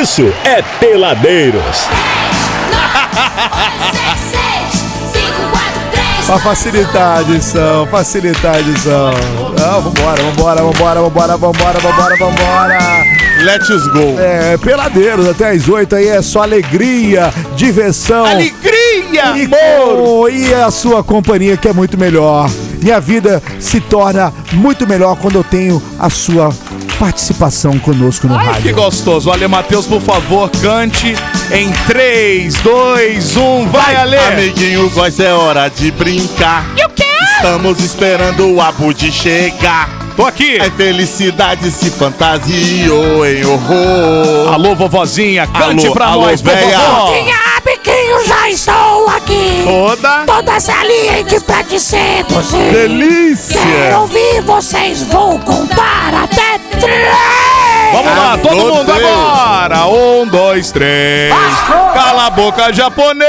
isso é Peladeiros. Pra facilitar a edição, facilitar a edição. Não, vambora, vambora, vambora, vambora, vambora, vambora, vambora. Let's go. É, peladeiros até as 8 aí é só alegria, diversão. Alegria! E, com- e a sua companhia que é muito melhor. Minha vida se torna muito melhor quando eu tenho a sua participação conosco no Ai, que rádio. gostoso. Ale Matheus, por favor, cante em 3, 2, 1, vai, Ale! Amiguinho, voz é hora de brincar. E o quê? Estamos esperando o Abud chegar. Tô aqui! É felicidade se fantasiou em horror. Alô, vovozinha, cante Alô, pra alô, nós, véia. vovó! Minha biquinho, já estou aqui. Toda Toda saliente pra te seduzir. Delícia! Quero ouvir vocês, vou contar até três. Vamos lá, todo Meu mundo Deus. agora! Um, dois, três. Cala a boca, japonês!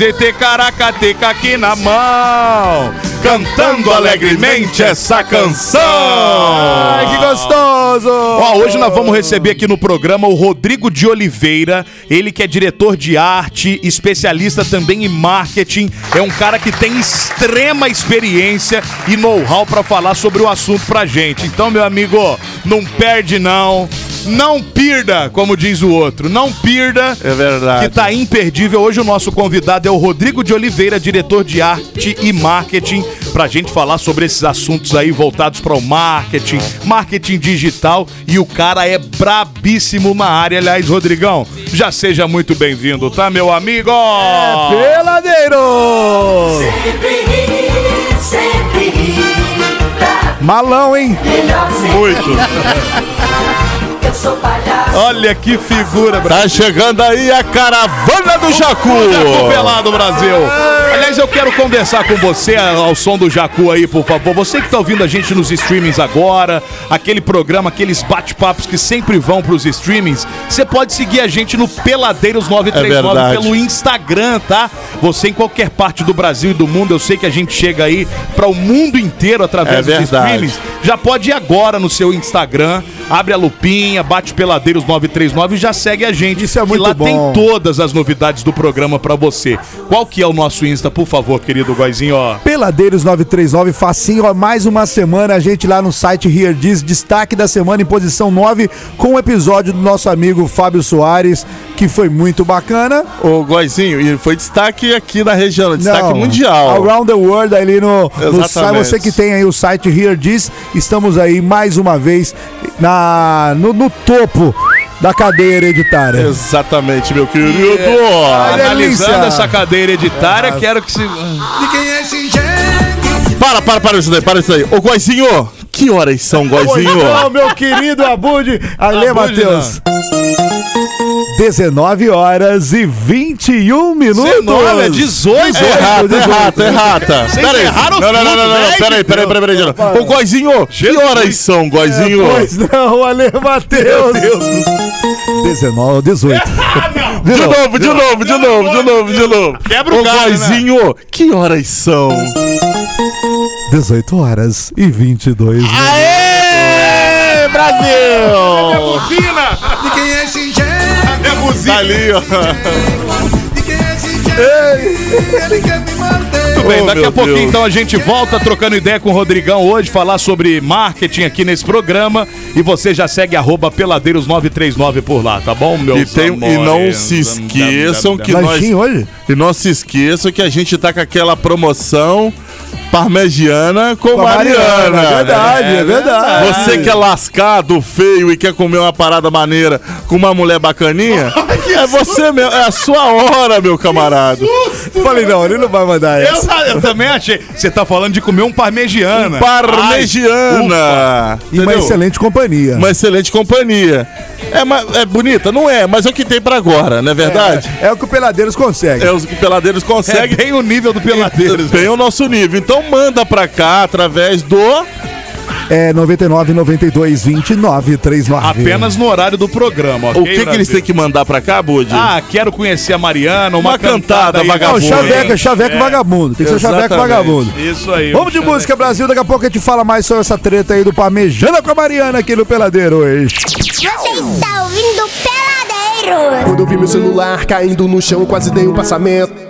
E te caracateca aqui na mão, cantando alegremente essa canção! Ai, que gostoso! Ó, hoje nós vamos receber aqui no programa o Rodrigo de Oliveira, ele que é diretor de arte, especialista também em marketing, é um cara que tem extrema experiência e know-how pra falar sobre o assunto pra gente. Então, meu amigo, não perde não, não pirda, como diz o outro, não pirda. É verdade. Que tá imperdível. Hoje o nosso convidado é o Rodrigo de Oliveira, diretor de arte e marketing, pra gente falar sobre esses assuntos aí voltados para o marketing, marketing digital. E o cara é brabíssimo na área. Aliás, Rodrigão, já seja muito bem-vindo, tá, meu amigo? Peladeiro! Malão, hein? Muito. Olha que figura, Brasil. Tá chegando aí a caravana do Jacu. Jacu Pelado Brasil. Aliás, eu quero conversar com você ao som do Jacu aí, por favor. Você que tá ouvindo a gente nos streamings agora, aquele programa, aqueles bate-papos que sempre vão pros streamings, você pode seguir a gente no Peladeiros É 939 verdade. pelo Instagram, tá? Você em qualquer parte do Brasil e do mundo, eu sei que a gente chega aí para o mundo inteiro através É dos verdade. streamings. Já pode ir agora no seu Instagram, abre a lupinha, bate Peladeiros 939 e já segue a gente. Isso é muito lá bom. tem todas as novidades do programa pra você. Qual que é o nosso Insta, por favor, querido Goizinho, ó? Peladeiros 939, facinho, ó, mais uma semana, a gente lá no site Here Diz, destaque da semana em posição 9, com o episódio do nosso amigo Fábio Soares, que foi muito bacana. Ô, Goizinho, e foi destaque aqui na região, destaque Não, mundial. Around the World ali no, no site. Você que tem aí o site Here Diz, estamos aí mais uma vez na, no, no topo da cadeia hereditária. Exatamente, meu querido. Ai, Analisando essa cadeira hereditária, quero que se. Para, para, para isso daí, para isso daí. Ô, Goizinho, que horas são, Goizinho? Então, meu querido Abud, Ale Abud, Matheus. 19 horas e 21 minutos. 19, é 18. Errata, errata, errata. Vocês Peraí. erraram Não, não, não, não, não, né? peraí, peraí, peraí, peraí. peraí. Ô, Goizinho, que horas são, Goizinho? Pois não, Ale Matheus. 19, 18. De novo, de novo, de novo, de novo, de novo. Quebra o Ô, né? Goizinho, que horas são? 18 horas e 22 minutos. Aê, Brasil! Buzina! De quem é esse jeito? É buzina! Tá ali, ó. De quem é esse? Ele quer me manter. Muito bem, Oh, daqui a pouquinho Deus. então a gente volta trocando ideia com o Rodrigão hoje, falar sobre marketing aqui nesse programa. E você já segue arroba peladeiros939 por lá, tá bom, meu E, tem- e não se esqueçam que nós. Hoje? E não se esqueçam que a gente tá com aquela promoção parmegiana com, Com Mariana. Mariana, é verdade, é verdade. Você que é lascado, feio e quer comer uma parada maneira com uma mulher bacaninha, é você mesmo, é a sua hora, meu camarada. Falei, não, ele não vai mandar Eu, essa. eu também achei. Você tá falando de comer um parmegiana. Parmegiana. E uma excelente companhia. Uma excelente companhia. É, é bonita? Não é, mas é o que tem pra agora, não é verdade? É, é o que o Peladeiros consegue. É, os que peladeiros É conseguem. bem o nível do Peladeiros. Bem o nosso nível. Então manda pra cá através do. É 99 92 29 39. Apenas no horário do programa, ok? O que, que eles têm que mandar pra cá, Bud? Ah, quero conhecer a Mariana, uma, Uma cantada aí, Não, vagabunda. chaveca, chaveca vagabundo. Tem que ser chaveca Exatamente. vagabundo. Isso aí. Vamos de música, Brasil. Daqui a pouco a gente fala mais sobre essa treta aí do Parmejana com a Mariana aqui no Peladeiro hoje. Você está ouvindo Peladeiros. Quando eu vi meu celular caindo no chão, quase dei um passamento.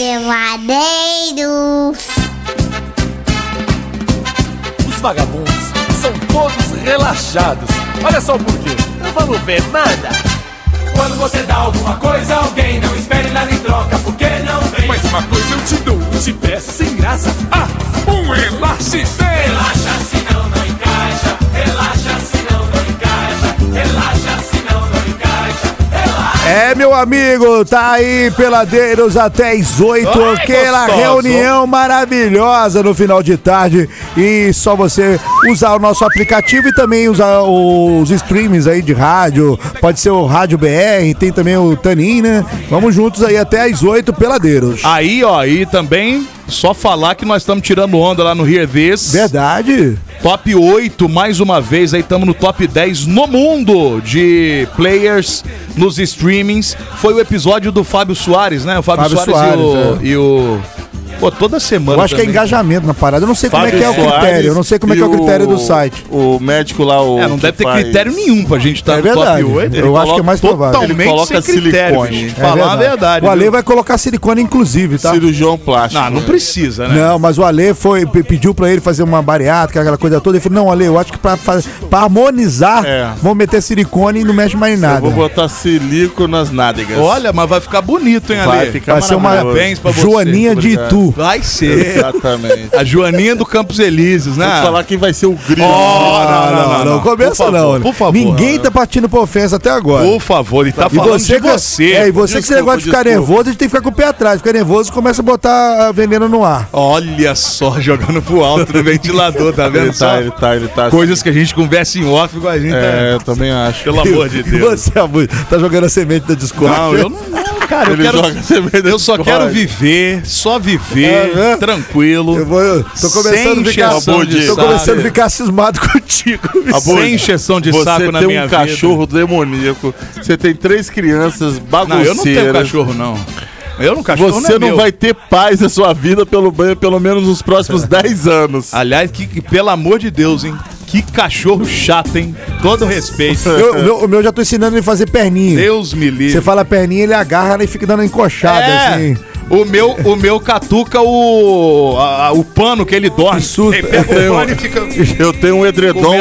Peladeiros. Os vagabundos são todos relaxados. Olha só por quê. Não vamos ver nada. Quando você dá alguma coisa a alguém, não espere nada em troca, porque não vem. Mas uma coisa eu te dou, eu te peço sem graça. Ah, um relaxe Relaxa É, meu amigo, tá aí, peladeiros até as 8, Ai, aquela gostoso. reunião maravilhosa no final de tarde. E só você usar o nosso aplicativo e também usar os streams aí de rádio. Pode ser o Rádio BR, tem também o Tanin, né? Vamos juntos aí até as 8, peladeiros. Aí, ó, e também só falar que nós estamos tirando onda lá no Hear This. Verdade? Top 8, mais uma vez, aí estamos no top 10 no mundo de players nos streamings. Foi o episódio do Fábio Soares, né? O Fábio, Fábio Soares, Soares, e, o, e o. Pô, toda semana. Eu acho que é também. engajamento na parada. Eu não sei como é que é o Fábio critério. Eu não sei como é que é o critério do site. O médico lá, o. É, não deve ter faz- critério nenhum pra gente estar É no verdade. top 8. Eu acho que é mais provável. Totalmente Ele coloca sem critério, silicone. bicho. É Falar a verdade. O Ale viu? vai colocar silicone, inclusive, tá? Cirurgião plástico. Não, não precisa, né? Não, mas o Ale foi, pe- pediu pra ele fazer uma bariátrica, aquela coisa toda. Ele falou: Não, Ale, eu acho que pra, pra harmonizar, É. vamos meter silicone e não mexe mais em Eu nada. vou botar silico nas nádegas. Olha, mas vai ficar bonito, hein, Ale? Vai ficar Vai ser uma maravilhoso. Parabéns pra você. Joaninha de Obrigado. Vai ser. Exatamente. A Joaninha do Campos Elíseos, né? Vou falar quem vai ser o grilo. Oh, não, não, não, começa Por favor, não. né? Por favor. Ninguém tá partindo pra ofensa até agora. Por favor, ele tá E falando você, de que- você. É, e você que esse negócio de ficar nervoso, a gente tem que ficar com o pé atrás. Fica nervoso e começa a botar veneno no ar. Olha só, jogando pro alto no ventilador, tá vendo Ele tá, ele tá, ele tá. Coisas que a gente conversa em off com a gente. É, né? eu também acho. Pelo amor de Deus. você, tá jogando a semente da Discord. Não, eu não, não, cara, eu Ele quero. joga semente Eu só quero viver, só viver, É, né? tranquilo. Eu vou, eu tô começando a ficar, tô começando a ficar cismado contigo. Sem encheção de Você saco na tem minha um vida. cachorro demoníaco, você tem três crianças Não, bagunceiras. eu não tenho cachorro, não. Eu não cachorro Você é não vai ter paz na sua vida pelo, pelo menos nos próximos 10 anos. Aliás, que, que- pelo amor de Deus, hein? Que cachorro chato, hein? Todo respeito. Eu- o meu- o meu já tô ensinando ele a fazer perninha. Deus me livre. Você fala perninha, ele agarra e fica dando uma encoxada, É, assim. O meu, o meu catuca o, a- o pano que ele dorme. Susto. Ele pega o pano e fica... Eu tenho um edredom.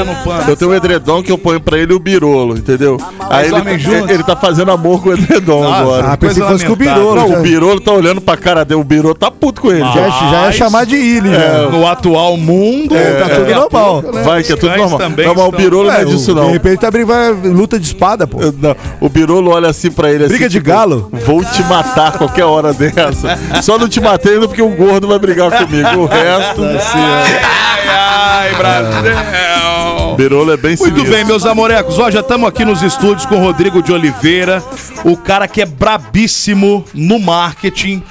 Eu tenho um edredom que eu ponho pra ele o birolo, entendeu? Aí ele, dormem juntos? ele tá fazendo amor com o edredom Nossa. agora. Ah, pensei que fosse com o birolo. Não, já, o birolo tá olhando pra cara dele. O birolo tá puto com ele. já, já. já é chamar de ilha. já. No atual mundo... É, tá tudo daqui a normal. pouco, né, Vai, que é tudo normal. também Não, mas o birolo não é É, disso, não. De repente tá brincando vai luta de espada, pô. Não, o Birolo olha assim pra ele assim. Briga de galo? Vou te matar qualquer hora dessa. Só não te matei ainda porque o gordo vai brigar comigo. O resto. Ai, ai, Brasil. Birolo é bem Muito sinistro. bem, meus amorecos. Ó, já estamos aqui nos estúdios com o Rodrigo de Oliveira, o cara que é brabíssimo no marketing.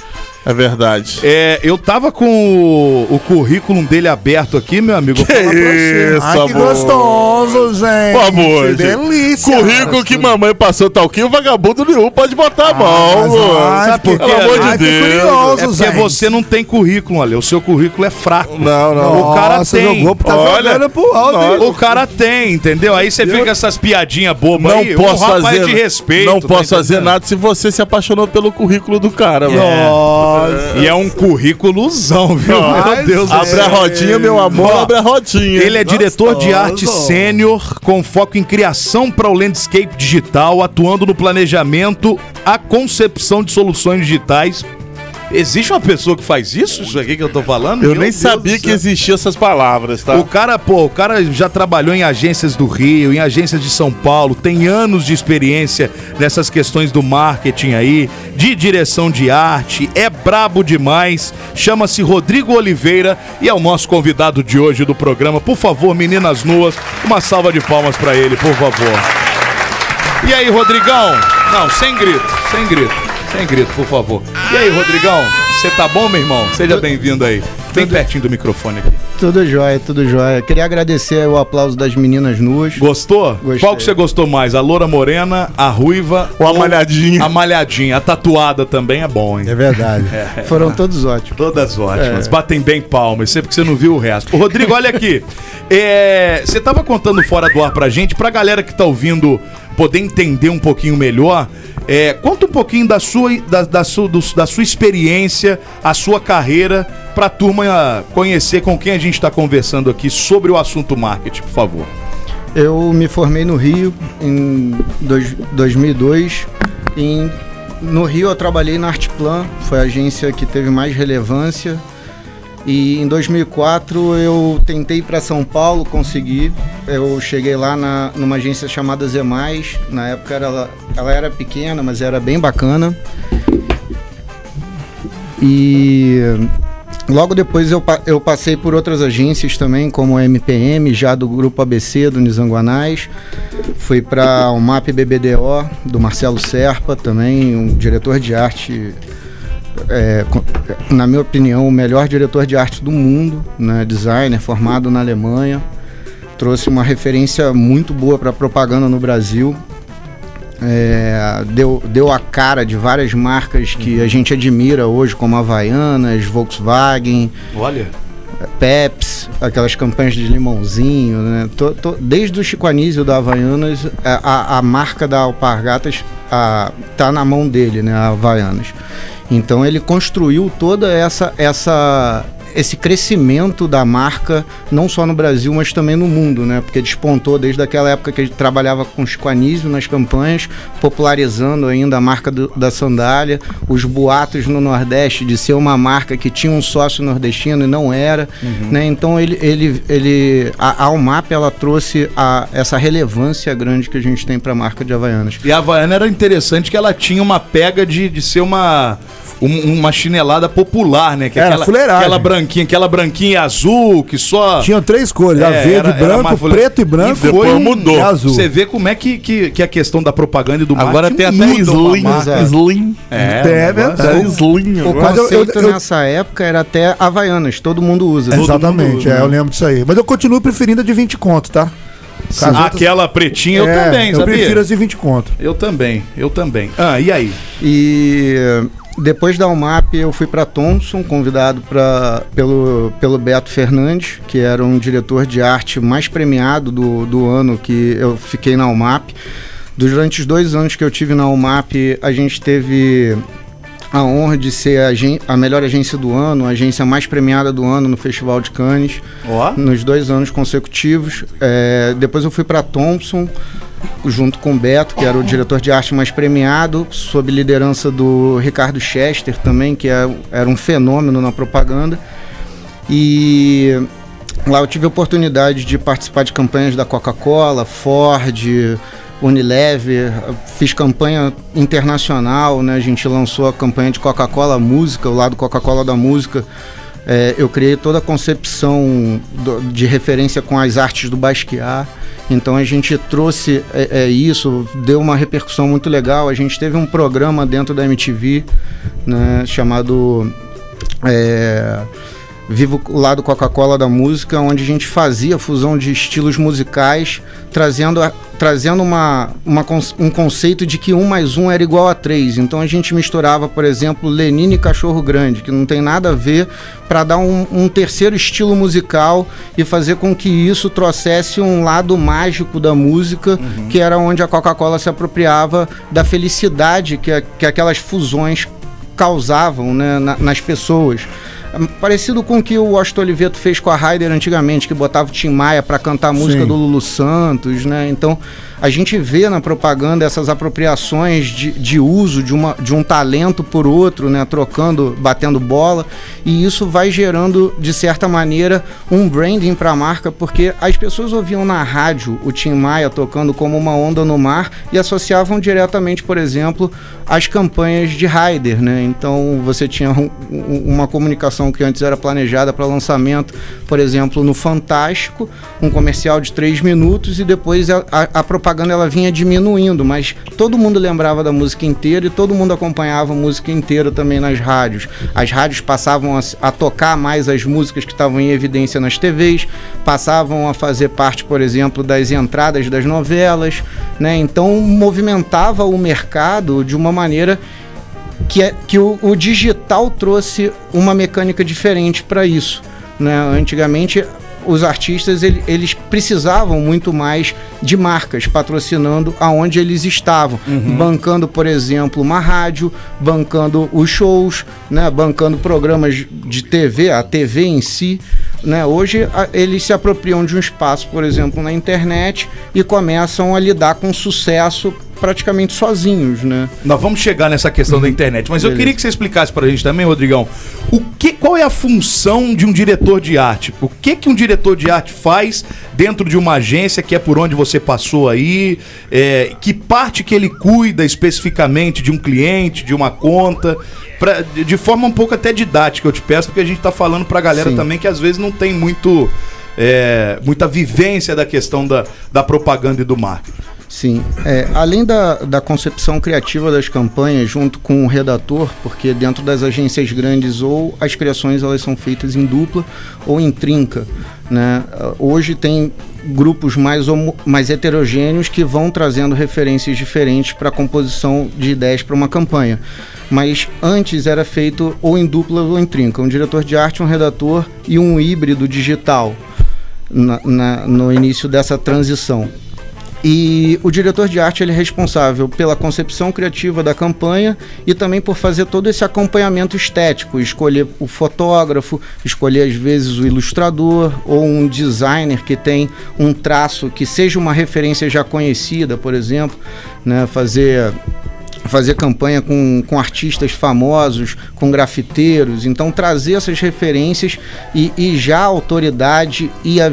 É verdade. É, eu tava com o, o currículo dele aberto aqui, meu amigo. Vou Que falar pra você. isso, Ai, que amor. gostoso, gente. Pô, amor, Que delícia. Currículo que mamãe passou talquinho, o vagabundo nenhum pode botar a mão, mas, amor. ai, Sabe por quê? Pelo amor Ai, de que Deus. curioso, É porque gente. você não tem currículo, ali. O seu currículo é fraco. Não, não. O cara Nossa, tem. jogou, tá Olha, pro alto, hein? O cara tem, entendeu? Aí você fica com essas piadinhas bobas Não aí. posso um rapaz fazer, de respeito. não tá posso fazer nada se você se apaixonou pelo currículo do cara, mano. E é um currículozão, viu? Meu Deus do Abre céu. a rodinha, meu amor, Ó, abre a rodinha. Ele é diretor de arte sênior, com foco em criação para o landscape digital, atuando no planejamento, a concepção de soluções digitais Existe uma pessoa que faz isso? Isso aqui que eu tô falando? Eu Meu nem Deus sabia que existiam essas palavras, tá? O cara, pô, o cara já trabalhou em agências do Rio, em agências de São Paulo, tem anos de experiência nessas questões do marketing aí, de direção de arte, é brabo demais. Chama-se Rodrigo Oliveira e é o nosso convidado de hoje do programa. Por favor, meninas nuas, uma salva de palmas pra ele, por favor. E aí, Rodrigão? Não, sem grito, sem grito, sem grito, por favor. E aí, Rodrigão? Você tá bom, meu irmão? Seja bem-vindo aí. Bem pertinho do microfone aqui. Tudo jóia, tudo jóia. Queria agradecer o aplauso das meninas nuas. Gostou? Gostei. Qual que você gostou mais? A loura morena, a ruiva Ou a malhadinha. A malhadinha. A tatuada também é bom, hein? É verdade. Foram todos ótimos. Todas ótimas. É. Batem bem palmas. Sempre que você não viu o resto. Ô, Rodrigo, olha aqui. É, você tava contando fora do ar pra gente, pra galera que tá ouvindo poder entender um pouquinho melhor. É, conta um pouquinho da sua, da, da sua, do- da sua experiência, a sua carreira, pra turma ah, conhecer com quem a gente tá conversando aqui sobre o assunto marketing, por favor. Eu me formei no Rio em dois- 2002. Em, no Rio eu trabalhei na Artplan, foi a agência que teve mais relevância. E em 2004 eu tentei ir para São Paulo, consegui. Eu cheguei lá na, numa agência chamada Zemais. Na época era, ela era pequena, mas era bem bacana. E logo depois eu, eu passei por outras agências também, como a MPM, já do grupo ABC do Nizanguanais. Fui para o MAP BBDO do Marcelo Serpa, também um diretor de arte, é, na minha opinião, o melhor diretor de arte do mundo, né, designer formado na Alemanha. Trouxe uma referência muito boa para propaganda no Brasil. É, deu, deu a cara de várias marcas que a gente admira hoje, como Havaianas, Volkswagen, Olha. Peps, aquelas campanhas de limãozinho, né? To- to- desde o Chico Anísio da Havaianas, a- a marca da Alpargatas a, tá na mão dele, né? A Havaianas. Então ele construiu toda essa essa esse crescimento da marca, não só no Brasil, mas também no mundo, né? Porque despontou desde aquela época que ele trabalhava com Chico Anísio nas campanhas, popularizando ainda a marca do- da sandália, os boatos no Nordeste de ser uma marca que tinha um sócio nordestino e não era, né? Então ele, ele, ele a, a Almap ela trouxe a, essa relevância grande que a gente tem para a marca de Havaianas. E a Havaiana era interessante que ela tinha uma pega de, de ser uma. um- uma chinelada popular, né? Que é Era aquela, fuleiragem. aquela branquinha, aquela branquinha azul que só. Tinham três cores, a É, verde, era- era branco, fule- preto e branco. E Depois um- mudou. e azul. Você vê como é que, que, que a questão da propaganda e do Agora tem até Slim. marca. Slim. É, É o verdade. Slim. O agora. Mas eu- eu- conceito eu- nessa época era até Havaianas, todo mundo usa. Exatamente, é, eu lembro disso aí. Mas eu continuo preferindo a de 20 conto, tá? As outras- Aquela pretinha eu É, também, Eu sabia? prefiro as de 20 conto. Eu também, eu também. Ah, e aí? E depois da UMAP eu fui para Thompson, convidado pra, pelo, pelo Beto Fernandes, que era um diretor de arte mais premiado do, do ano que eu fiquei na UMAP. Durante os dois anos que eu tive na UMAP, a gente teve a honra de ser a, a melhor agência do ano, a agência mais premiada do ano no Festival de Cannes Ó. nos dois anos consecutivos. É, depois eu fui para Thompson, junto com o Beto, que era o diretor de arte mais premiado, sob liderança do Ricardo Chester também, que é- era um fenômeno na propaganda. E lá eu tive a oportunidade de participar de campanhas da Coca-Cola, Ford, Unilever, fiz campanha internacional, né? A gente lançou a campanha de Coca-Cola Música, o lado Coca-Cola da música. É, eu criei toda a concepção do- de referência com as artes do Basquiat. Então a gente trouxe é, é, isso, deu uma repercussão muito legal. A gente teve um programa dentro da MTV, né, chamado é, Vivo o lado Coca-Cola da música, onde a gente fazia fusão de estilos musicais, trazendo, a- trazendo uma, uma um conceito de que um mais um era igual a três. Então a gente misturava, por exemplo, Lenine e Cachorro Grande, que não tem nada a ver, para dar um, um terceiro estilo musical e fazer com que isso trouxesse um lado mágico da música, que era onde a Coca-Cola se apropriava da felicidade que, a- que aquelas fusões causavam né, na- nas pessoas. É Parecido com o que o Washington Oliveto fez com a Ryder antigamente, que botava o Tim Maia para cantar a música Sim. do Lulu Santos, né? Então a gente vê na propaganda essas apropriações de, de uso de, uma, de um talento por outro, né? Trocando, batendo bola. E isso vai gerando, de certa maneira, um branding para a marca, porque as pessoas ouviam na rádio o Tim Maia tocando como uma onda no mar e associavam diretamente, por exemplo, às campanhas de Rider, né? Então você tinha um- uma comunicação que antes era planejada para lançamento, por exemplo, no Fantástico, um comercial de três minutos e depois a, a- a propaganda ela vinha diminuindo, mas todo mundo lembrava da música inteira e todo mundo acompanhava a música inteira também nas rádios. As rádios passavam a, a tocar mais as músicas que estavam em evidência nas TVs, passavam a fazer parte, por exemplo, das entradas das novelas, né? Então movimentava o mercado de uma maneira que, é, que o, o digital trouxe uma mecânica diferente para isso. Né? Antigamente, os artistas ele- eles precisavam muito mais de marcas patrocinando aonde eles estavam, bancando, por exemplo, uma rádio, bancando os shows, né? bancando programas de TV, a TV em si. Né? Hoje a- eles se apropriam de um espaço, por exemplo, na internet e começam a lidar com sucesso praticamente sozinhos, né? Nós vamos chegar nessa questão da internet, mas eu Beleza. queria que você explicasse pra gente também, Rodrigão, o que, qual é a função de um diretor de arte? O que que um diretor de arte faz dentro de uma agência que é por onde você passou aí? É, que parte que ele cuida especificamente de um cliente, de uma conta? Pra, de, de forma um pouco até didática, eu te peço, porque a gente tá falando pra galera Sim. também que às vezes não tem muito é, muita vivência da questão da, da propaganda e do marketing. Sim, é, além da, da concepção criativa das campanhas junto com o redator, porque dentro das agências grandes ou as criações elas são feitas em dupla ou em trinca, né? Hoje tem grupos mais, mais heterogêneos que vão trazendo referências diferentes para a composição de ideias para uma campanha. Mas antes era feito ou em dupla ou em trinca, um diretor de arte, um redator e um híbrido digital na- na- no início dessa transição. E o diretor de arte ele é responsável pela concepção criativa da campanha e também por fazer todo esse acompanhamento estético, escolher o fotógrafo, escolher às vezes o ilustrador ou um designer que tem um traço que seja uma referência já conhecida, por exemplo, né, fazer fazer campanha com, com artistas famosos, com grafiteiros, então trazer essas referências e, e já a autoridade e a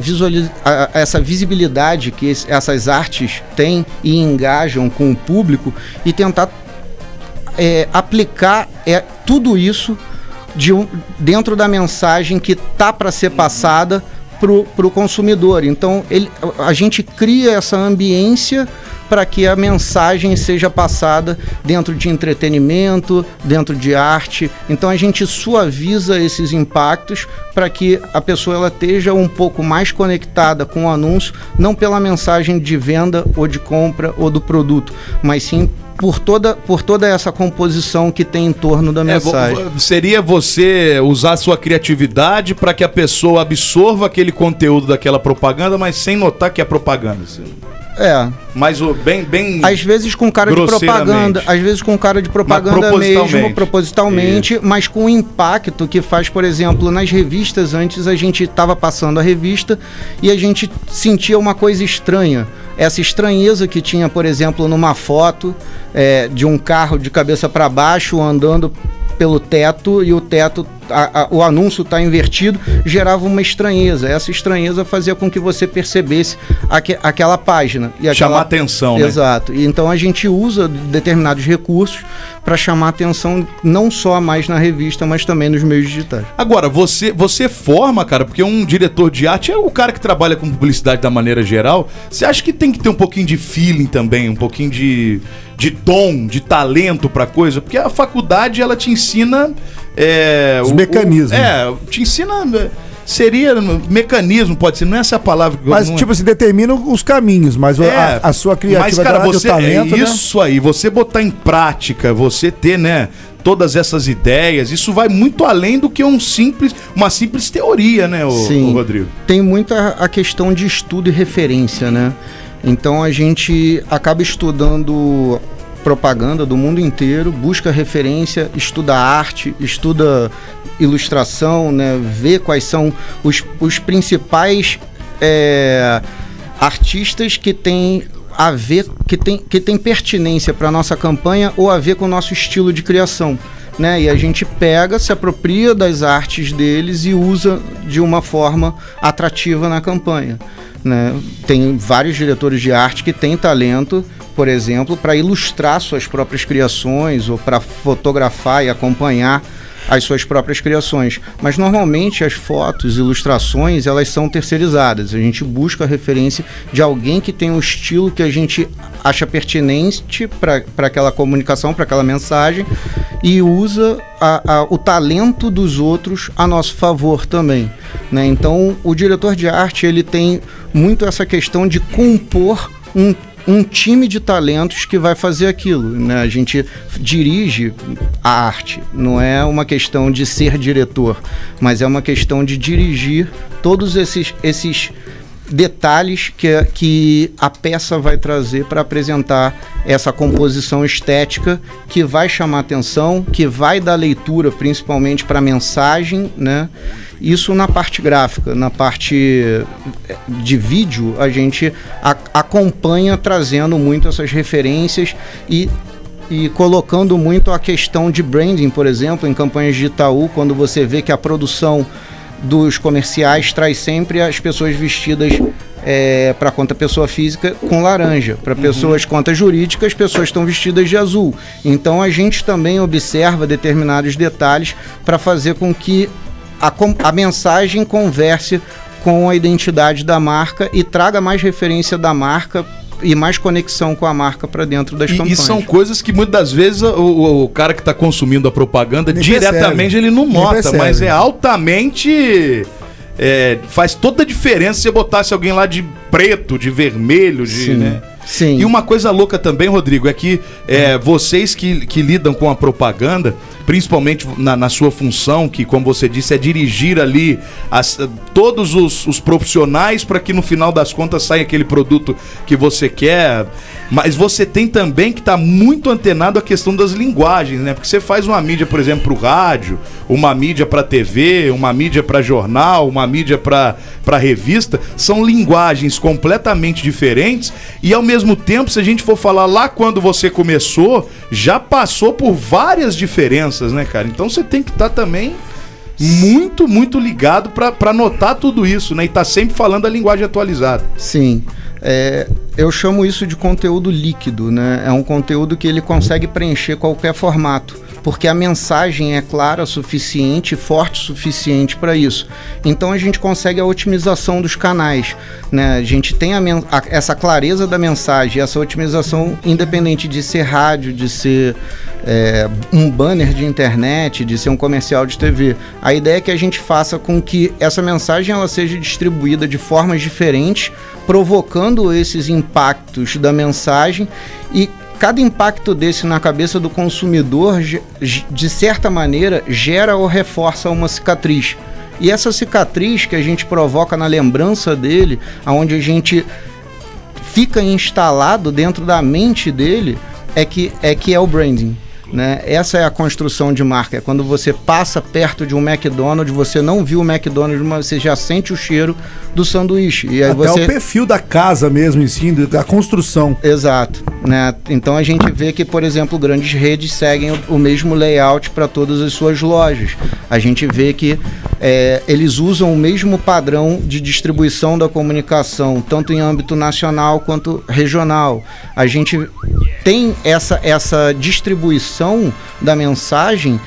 a- essa visibilidade que esse- essas artes têm e engajam com o público e tentar é, aplicar é, tudo isso de um- dentro da mensagem que tá para ser passada para o consumidor. Então ele, a gente cria essa ambiência para que a mensagem seja passada dentro de entretenimento, dentro de arte. Então a gente suaviza esses impactos para que a pessoa ela esteja um pouco mais conectada com o anúncio, não pela mensagem de venda ou de compra ou do produto, mas sim por toda, por toda essa composição que tem em torno da É, mensagem. vo- seria você usar sua criatividade para que a pessoa absorva aquele conteúdo daquela propaganda, mas sem notar que é propaganda. É. Mas o bem, bem. Às vezes com cara de propaganda, às vezes com cara de propaganda propositalmente. mesmo, propositalmente, mas com o impacto que faz, por exemplo, nas revistas antes a gente estava passando a revista e a gente sentia uma coisa estranha. Essa estranheza que tinha, por exemplo, numa foto é, de um carro de cabeça para baixo andando pelo teto e o teto a- a- o anúncio está invertido gerava uma estranheza essa estranheza fazia com que você percebesse aque- aquela página e aquela... Chamar atenção, né? Exato. E então a gente usa determinados recursos para chamar atenção não só mais na revista, mas também nos meios digitais. Agora, você, você forma, cara, porque um diretor de arte é o cara que trabalha com publicidade da maneira geral. Você acha que tem que ter um pouquinho de feeling também, um pouquinho de, de dom, de talento pra coisa? Porque a faculdade, ela te ensina. É, Os o- o- mecanismos. é, te ensina. é, Seria mecanismo, pode ser, não é essa palavra que eu Mas, não- tipo assim, determina os caminhos, mas É, a, a sua criatividade, Mas, cara, você, o talento, é né? isso aí, você botar em prática, você ter, né, todas essas ideias, isso vai muito além do que um simples, uma simples teoria, né, o, Sim. Rodrigo? Tem muita a questão de estudo e referência, né? Então a gente acaba estudando propaganda do mundo inteiro, busca referência, estuda arte, estuda ilustração, né? Vê quais são os, os principais é, artistas que têm a ver, que tem, que tem pertinência para nossa campanha ou a ver com o nosso estilo de criação. Né? E a gente pega, se apropria das artes deles e usa de uma forma atrativa na campanha. Né? Tem vários diretores de arte que têm talento, por exemplo, para ilustrar suas próprias criações ou para fotografar e acompanhar as suas próprias criações. Mas normalmente as fotos, ilustrações, elas são terceirizadas. A gente busca a referência de alguém que tem um estilo que a gente acha pertinente para aquela comunicação, para aquela mensagem e usa a- a- o talento dos outros a nosso favor também. Né? Então, o diretor de arte ele tem muito essa questão de compor um um time de talentos que vai fazer aquilo. Né? A gente dirige a arte, não é uma questão de ser diretor, mas é uma questão de dirigir todos esses, esses detalhes que, que a peça vai trazer para apresentar essa composição estética que vai chamar atenção, que vai dar leitura principalmente para a mensagem, né? Isso na parte gráfica, na parte eh, de vídeo, a gente a- acompanha trazendo muito essas referências e e colocando muito a questão de branding, por exemplo, em campanhas de Itaú, quando você vê que a produção dos comerciais traz sempre as pessoas vestidas para conta pessoa física com laranja. Para pessoas conta jurídica, as pessoas estão vestidas de azul. Então a gente também observa determinados detalhes para fazer com que a, a mensagem converse com a identidade da marca e traga mais referência da marca e mais conexão com a marca para dentro das E, e campanhas. são coisas que muitas das vezes o, o- o cara que está consumindo a propaganda Nem diretamente percebe. ele não nota, mas é altamente. é, faz toda a diferença se você botasse alguém lá de preto, de vermelho, de. Sim, né? sim. E uma coisa louca também, Rodrigo, é que é, vocês que, que lidam com a propaganda, principalmente na, na sua função, que, como você disse, é dirigir ali as- todos os, os profissionais para que no final das contas saia aquele produto que você quer. Mas você tem também que estar muito antenado à questão das linguagens, né? Porque você faz uma mídia, por exemplo, para o rádio, uma mídia para TV, uma mídia para jornal, uma mídia para revista, são linguagens completamente diferentes e ao mesmo tempo, se a gente for falar lá quando você começou, já passou por várias diferenças, né, cara? Então você tem que estar também muito, muito ligado para notar tudo isso, né? E tá sempre falando a linguagem atualizada. Sim. É, eu chamo isso de conteúdo líquido, né? É um conteúdo que ele consegue preencher qualquer formato, porque a mensagem é clara o suficiente, forte o suficiente para isso. Então a gente consegue a otimização dos canais, né? A gente tem a a- essa clareza da mensagem, essa otimização independente de ser rádio, de ser é, um banner de internet, de ser um comercial de TV. A ideia é que a gente faça com que essa mensagem ela seja distribuída de formas diferentes, provocando esses impactos da mensagem e cada impacto desse na cabeça do consumidor, de certa maneira, gera ou reforça uma cicatriz. E essa cicatriz que a gente provoca na lembrança dele, aonde a gente fica instalado dentro da mente dele é que é que é o branding. Né? Essa é a construção de marca. É quando você passa perto de um McDonald's, você não viu o McDonald's, mas você já sente o cheiro do sanduíche. E aí Até você o perfil da casa mesmo, em si, da construção. Exato. Né? Então a gente vê que, por exemplo, grandes redes seguem o, o mesmo layout para todas as suas lojas. A gente vê que é, eles usam o mesmo padrão de distribuição da comunicação, tanto em âmbito nacional quanto regional. A gente tem essa, essa distribuição da mensagem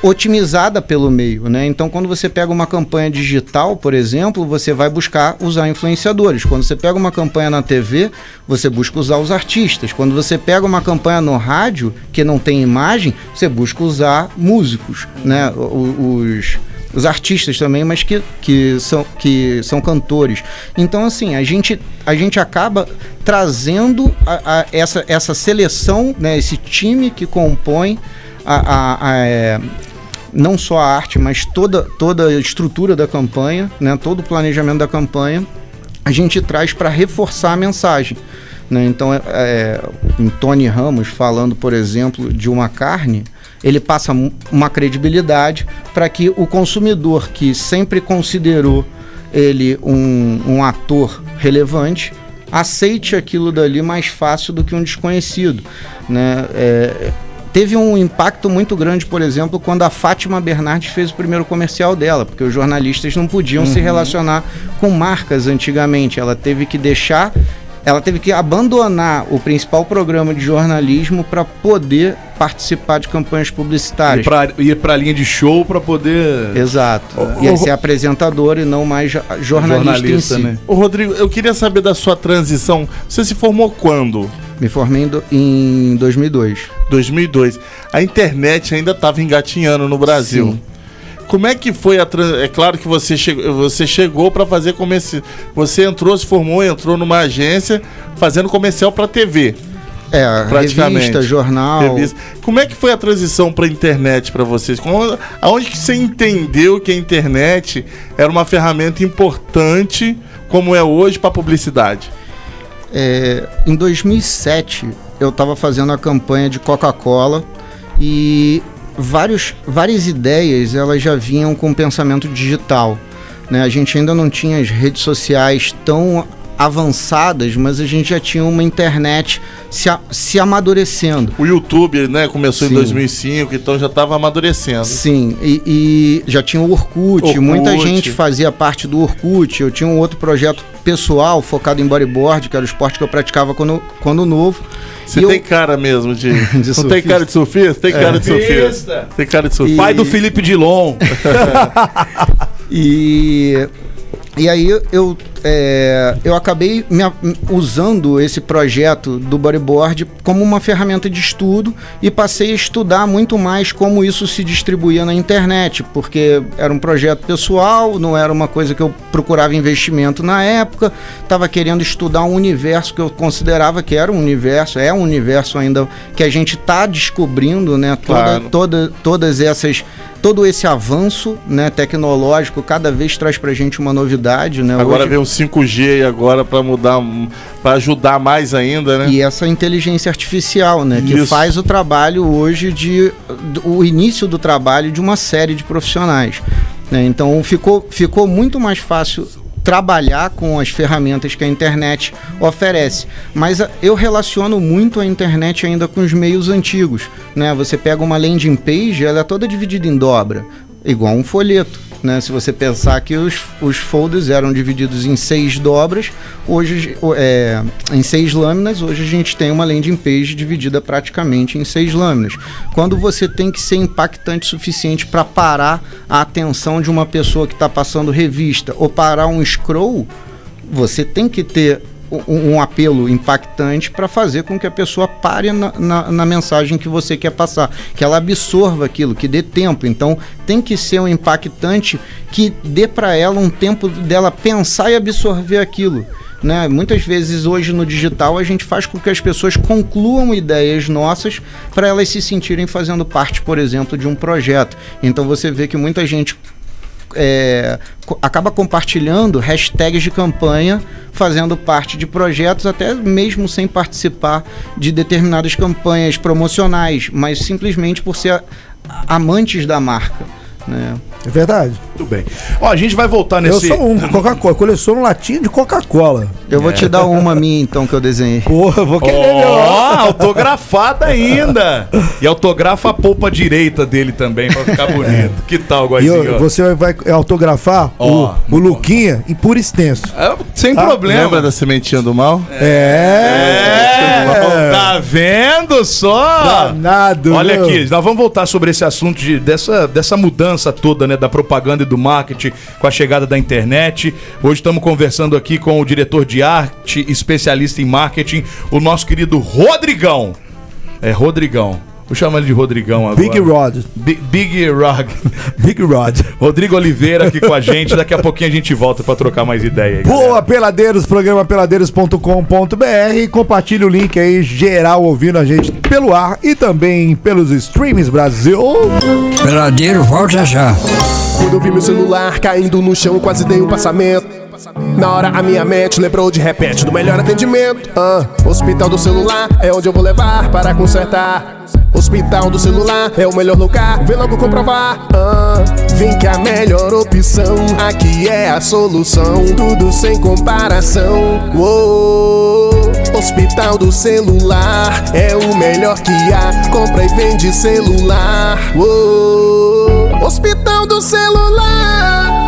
otimizada pelo meio, né? Então, quando você pega uma campanha digital, por exemplo, você vai buscar usar influenciadores. Quando você pega uma campanha na TV, você busca usar os artistas. Quando você pega uma campanha no rádio que não tem imagem, você busca usar músicos, né? Os os artistas também, mas que, que, são, que são cantores. Então, assim, a gente, a gente acaba trazendo a- a- essa, essa seleção, né, esse time que compõe a, a- a, é, não só a arte, mas toda, toda a estrutura da campanha, né, todo o planejamento da campanha, a gente traz para reforçar a mensagem. né? Então, é, é, um Tony Ramos falando, por exemplo, de uma carne, ele passa uma credibilidade para que o consumidor que sempre considerou ele um, um ator relevante aceite aquilo dali mais fácil do que um desconhecido, né? É, teve um impacto muito grande, por exemplo, quando a Fátima Bernardes fez o primeiro comercial dela, porque os jornalistas não podiam se relacionar com marcas antigamente. Ela teve que deixar, ela teve que abandonar o principal programa de jornalismo para poder participar de campanhas publicitárias. ir pra linha de show pra poder. Exato. Ia ser apresentador e não mais jo- jornalista, em si. né? Ô, Rodrigo, eu queria saber da sua transição. Você se formou quando? Me formei em do- em 2002. 2002. A internet ainda estava engatinhando no Brasil. Sim. Como é que foi a tran... É claro que você chegou, você chegou para fazer comercial. Você entrou, se formou, entrou numa agência fazendo comercial para TV. É, Praticamente. revista, jornal. Revista. Como é que foi a transição para internet para vocês? Como- aonde que você entendeu que a internet era uma ferramenta importante como é hoje para publicidade? É, em 2007, eu estava fazendo a campanha de Coca-Cola e vários, várias ideias elas já vinham com pensamento digital. Né? A gente ainda não tinha as redes sociais tão avançadas, mas a gente já tinha uma internet se, a- se amadurecendo. O YouTube, né, começou Sim. em 2005, então já estava amadurecendo. Sim, e, e já tinha o Orkut, Orkut. muita gente fazia parte do Orkut. Eu tinha um outro projeto pessoal focado em bodyboard, que era o esporte que eu praticava quando, quando novo. Você E eu- tem cara mesmo de. De não tem cara de surfista? Tem cara de surfista. Tem cara de surfista. Pai do Felipe Dilon. E, e aí eu, é, eu acabei me usando esse projeto do bodyboard como uma ferramenta de estudo e passei a estudar muito mais como isso se distribuía na internet, porque era um projeto pessoal, não era uma coisa que eu procurava investimento na época, estava querendo estudar um universo que eu considerava que era um universo, é um universo ainda que a gente está descobrindo, né? Toda, Claro. toda, todas essas todo esse avanço né, tecnológico cada vez traz pra gente uma novidade, né? Agora Hoje- vem o 5G agora para mudar, para ajudar mais ainda, né? E essa inteligência artificial, né? Que Isso. faz o trabalho hoje de. o início do trabalho de uma série de profissionais. né? Então ficou, ficou muito mais fácil trabalhar com as ferramentas que a internet oferece. Mas a- eu relaciono muito a internet ainda com os meios antigos. Né? Você pega uma landing page, ela é toda dividida em dobra, igual um folheto. Né? Se você pensar que os, os folders eram divididos em seis dobras, hoje é, em seis lâminas, hoje a gente tem uma landing page dividida praticamente em seis lâminas. Quando você tem que ser impactante o suficiente para parar a atenção de uma pessoa que está passando revista ou parar um scroll, você tem que ter um, um apelo impactante para fazer com que a pessoa pare na, na- na mensagem que você quer passar, que ela absorva aquilo, que dê tempo. Então tem que ser um impactante que dê para ela um tempo dela pensar e absorver aquilo. Né? Muitas vezes hoje no digital a gente faz com que as pessoas concluam ideias nossas para elas se sentirem fazendo parte, por exemplo, de um projeto. Então você vê que muita gente é, acaba compartilhando hashtags de campanha, fazendo parte de projetos, até mesmo sem participar de determinadas campanhas promocionais, mas simplesmente por ser amantes da marca. Né? É verdade. Tudo bem. Ó, a gente vai voltar nesse. Eu sou um Coca-Cola, coleciono latinha de Coca-Cola. Eu vou te dar uma minha então que eu desenhei. Porra, eu vou querer, Ó, meu. autografada ainda. E autografa a polpa direita dele também, pra ficar bonito. Que tal, E Guazinho? eu- você vai autografar Ó, o, o Luquinha em puro extenso. É, sem Tá? problema. Lembra da sementinha do mal? É, tá vendo só? Danado, Olha meu. aqui, nós vamos voltar sobre esse assunto de, dessa, dessa mudança toda, né, da propaganda e do marketing com a chegada da internet. Hoje estamos conversando aqui com o diretor de arte, especialista em marketing, o nosso querido Rodrigão. É Rodrigão. Vou chamar ele de Rodrigão agora. Big Rod. Bi- Big Rog. Big Rod. Rodrigo Oliveira aqui com a gente. Daqui a pouquinho a gente volta pra trocar mais ideia. aí, Boa, galera. Peladeiros, programa peladeiros.com.br. Compartilhe o link aí, geral ouvindo a gente pelo ar e também pelos streams Brasil. Peladeiro, volta já. Quando eu vi meu celular caindo no chão, quase dei um passamento. Na hora a minha mente lembrou de repente do melhor atendimento. Ah, hospital do celular é onde eu vou levar para consertar. Hospital do celular é o melhor lugar, vem logo comprovar. Ah, vem que a melhor opção aqui é a solução, tudo sem comparação. Hospital do celular é o melhor que há, compra e vende celular. Hospital do celular.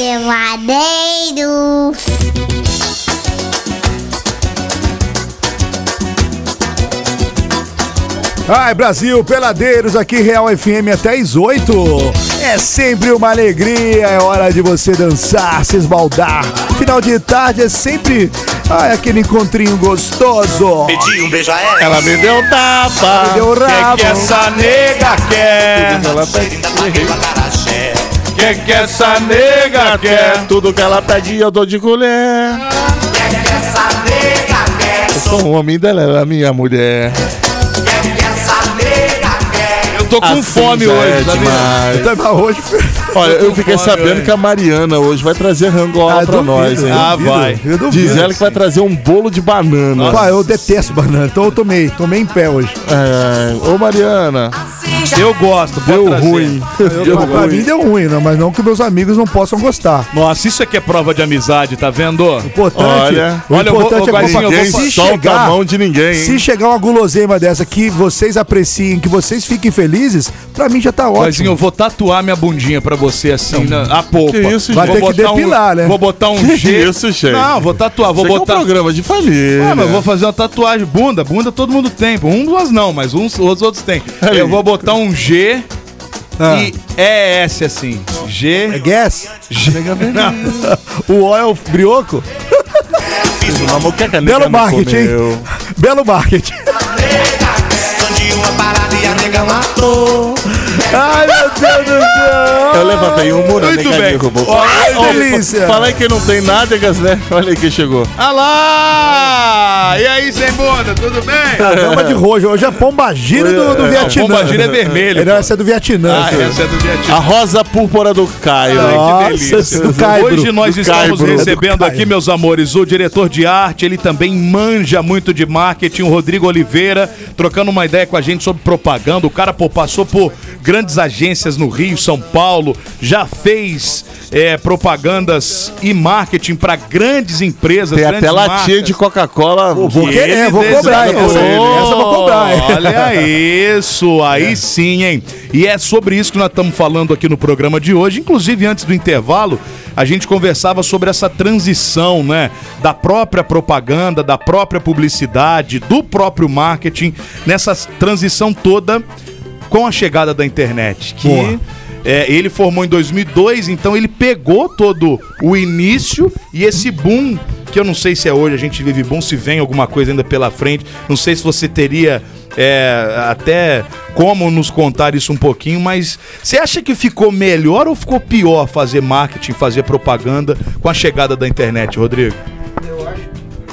Peladeiros. Ai, Brasil, peladeiros aqui, Real FM até às 8. É sempre uma alegria, é hora de você dançar, se esbaldar. Final de tarde é sempre ai, aquele encontrinho gostoso. Pedi um beijo a ela. Ela me deu tapa. Me deu rabo. Que que essa nega quer? Ela pede, Que que essa nega quer? tudo que ela pede eu dou de colher. Essa nega quer. Eu sou um homem dela, ela é minha mulher. Essa nega quer. Eu tô com Assim fome já hoje, é tá demais. Tá, hoje Olha, eu fiquei fome sabendo hoje. que a Mariana hoje vai trazer rangola Ah, pra duvido, nós, hein? eu Ah, duvido, vai. Eu duvido. Diz ela que vai trazer um bolo de banana. Pá, eu detesto banana, então eu tomei, tomei em pé hoje. É, ô Mariana, Eu gosto, pode deu trazer. ruim. Eu, Deu pra mim ruim. deu ruim, né? mas não que meus amigos não possam gostar. Nossa, isso aqui é prova de amizade, tá vendo? O importante, Olha, o olha, eu vou- importante é Guazinho, eu vou- compartilhar. Ninguém se solta chegar, a mão de ninguém, hein? se chegar uma guloseima dessa que vocês apreciem, que vocês fiquem felizes, pra mim já tá ótimo. Guazinho, eu vou tatuar minha bundinha pra você assim, na, a polpa. Que isso, Vai Vou ter que depilar, um, né? Vou botar um Que G. isso, gente? Não, vou tatuar, vou botar. é um programa de família. Ah, mas eu vou fazer uma tatuagem. Bunda, bunda todo mundo tem. Um duas não, mas uns os outros tem. Eu vou botar um G Ah. e ES assim. É G. guess? G. O O é o brioco? Mas o que é que a Belo marketing, hein? Belo marketing. Uma. Ai, meu Deus do céu. Eu levantei um muro, Muito bem. derrubou. Ai, Ó, delícia. Fala aí que não tem nádegas, né? Olha aí quem chegou. Ah lá! E aí, sem bunda, tudo bem? A dama de rojo. Hoje é pombagira do, do É, Vietnã. pombagira é vermelho, Não, pô. essa é do Vietnã. Ah, essa é do Vietnã. A rosa púrpura do Caio. Ai, que delícia. Caibro. Hoje nós Do estamos Caibro. recebendo Do aqui, meus amores, o diretor de arte, ele também manja muito de marketing, o Rodrigo Oliveira, trocando uma ideia com a gente sobre propaganda. O cara, pô, passou por grandes agências no Rio, São Paulo, já fez é, propagandas e marketing para grandes empresas. Tem grandes até latinha marcas. de Coca-Cola. Vou Que querer, ele vou cobrar. Essa, essa eu vou cobrar. hein? Olha isso, aí sim, hein? E é sobre isso que nós estamos falando aqui no programa de hoje. Inclusive, antes do intervalo, a gente conversava sobre essa transição, né? Da própria propaganda, da própria publicidade, do próprio marketing, nessa transição toda com a chegada da internet. Que. É, ele formou em 2002, então ele pegou todo o início e esse boom, que eu não sei se é hoje, a gente vive boom, se vem alguma coisa ainda pela frente. Não sei se você teria é, até como nos contar isso um pouquinho, mas você acha que ficou melhor ou ficou pior fazer marketing, fazer propaganda com a chegada da internet, Rodrigo?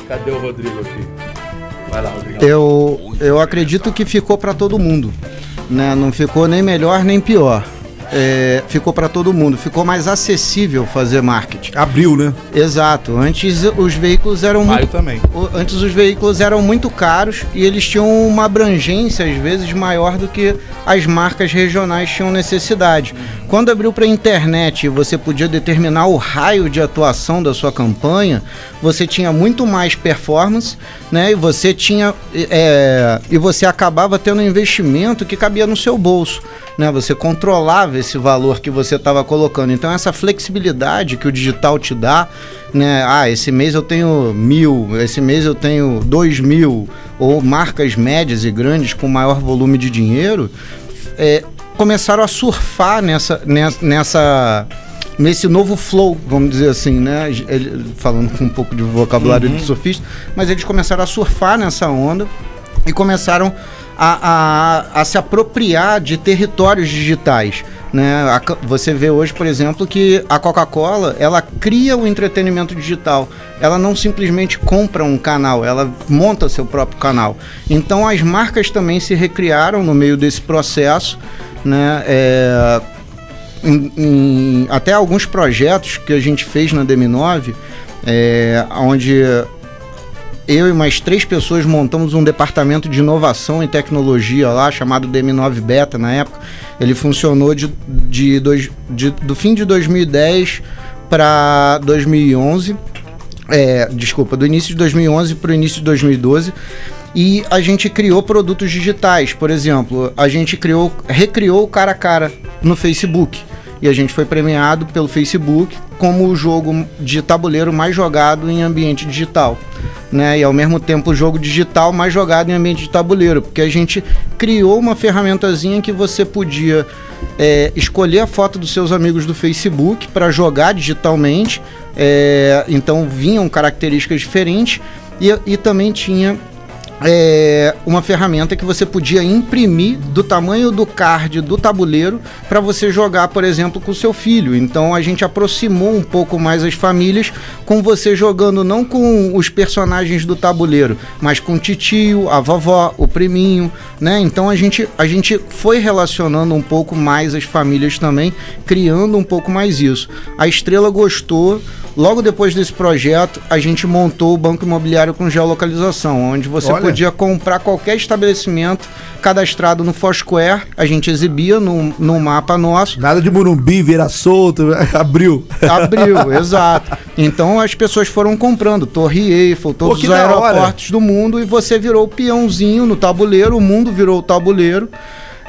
Cadê o Rodrigo aqui? Vai lá, Rodrigo. Eu, eu acredito que ficou para todo mundo. Né? Não ficou nem melhor nem pior. É, ficou para todo mundo. Ficou mais acessível fazer marketing. Abriu, né? Exato. Antes os veículos eram Maio muito também. Antes os veículos eram muito caros e eles tinham uma abrangência às vezes maior do que as marcas regionais tinham necessidade. Quando abriu para a internet e você podia determinar o raio de atuação da sua campanha, você tinha muito mais performance, né? E você tinha é, e você acabava tendo um investimento que cabia no seu bolso. Né, você controlava esse valor que você estava colocando. Então, essa flexibilidade que o digital te dá, né? Ah, esse mês eu tenho mil, esse mês eu tenho dois mil, ou marcas médias e grandes com maior volume de dinheiro, é, começaram a surfar nessa, nessa, nessa- nesse novo flow, vamos dizer assim, né? Ele- falando com um pouco de vocabulário de sofista, mas eles começaram a surfar nessa onda e começaram a, a, a se apropriar de territórios digitais. Né? A você vê hoje, por exemplo, que a Coca-Cola ela cria o entretenimento digital. Ela não simplesmente compra um canal, ela monta seu próprio canal. Então as marcas também se recriaram no meio desse processo. Né? É, em- em- até alguns projetos que a gente fez na DM9, é, onde eu e mais três pessoas montamos um departamento de inovação e tecnologia lá, chamado DM9 Beta na época. Ele funcionou de, de, dois, de- do fim de 2010 para 2011. É, desculpa, do início de 2011 para o início de 2012. E a gente criou produtos digitais. Por exemplo, a gente criou, recriou o cara a cara no Facebook. E a gente foi premiado pelo Facebook como o jogo de tabuleiro mais jogado em ambiente digital. Né? E ao mesmo tempo o jogo digital mais jogado em ambiente de tabuleiro. Porque a gente criou uma ferramentazinha que você podia é, escolher a foto dos seus amigos do Facebook para jogar digitalmente. É, então vinham características diferentes e, e também tinha é, uma ferramenta que você podia imprimir do tamanho do card do tabuleiro para você jogar, por exemplo, com o seu filho. Então a gente aproximou um pouco mais as famílias com você jogando não com os personagens do tabuleiro, mas com o titio, a vovó, o priminho, né? Então a gente, a gente foi relacionando um pouco mais as famílias também, criando um pouco mais isso. A Estrela gostou. Logo depois desse projeto, a gente montou o banco imobiliário com geolocalização, onde você Olha. Podia comprar qualquer estabelecimento cadastrado no Foursquare, a gente exibia no, no mapa nosso. Nada de Morumbi, virar solto, abriu. Abriu, exato. Então as pessoas foram comprando Torre Eiffel, todos que os aeroportos do mundo e você virou o peãozinho no tabuleiro, o mundo virou o tabuleiro.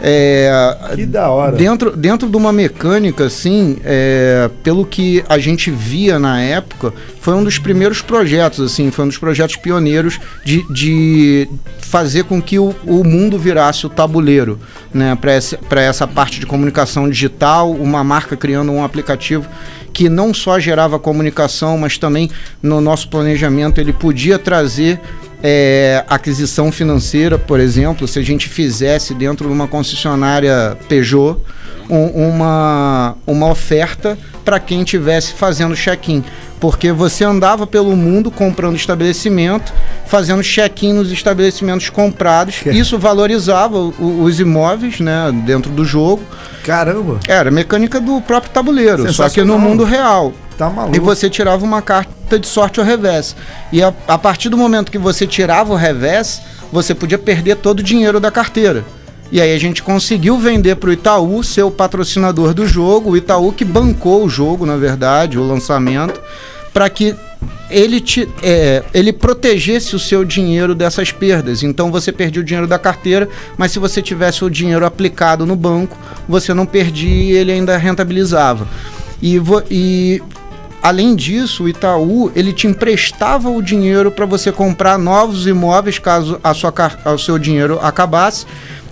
É, Que da hora. Dentro, dentro de uma mecânica, assim, é, pelo que a gente via na época, foi um dos primeiros projetos, assim, foi um dos projetos pioneiros de, de fazer com que o, o mundo virasse o tabuleiro, né, para essa, parte de comunicação digital, uma marca criando um aplicativo que não só gerava comunicação, mas também no nosso planejamento ele podia trazer é, aquisição financeira, por exemplo, se a gente fizesse dentro de uma concessionária Peugeot um- uma, uma oferta para quem estivesse fazendo check-in. Porque você andava pelo mundo comprando estabelecimento, fazendo check-in nos estabelecimentos comprados. Isso valorizava o- os imóveis né, dentro do jogo. Caramba! Era a mecânica do próprio tabuleiro, só que no mundo real. Tá maluco. E você tirava uma carta de sorte ao revés. E a, a partir do momento que você tirava o revés, você podia perder todo o dinheiro da carteira. E aí a gente conseguiu vender para o Itaú, ser o patrocinador do jogo, o Itaú que bancou o jogo, na verdade, o lançamento, para que ele, te, é, ele protegesse o seu dinheiro dessas perdas. Então você perdia o dinheiro da carteira, mas se você tivesse o dinheiro aplicado no banco, você não perdia e ele ainda rentabilizava. E, e além disso, o Itaú ele te emprestava o dinheiro para você comprar novos imóveis caso a sua, o seu dinheiro acabasse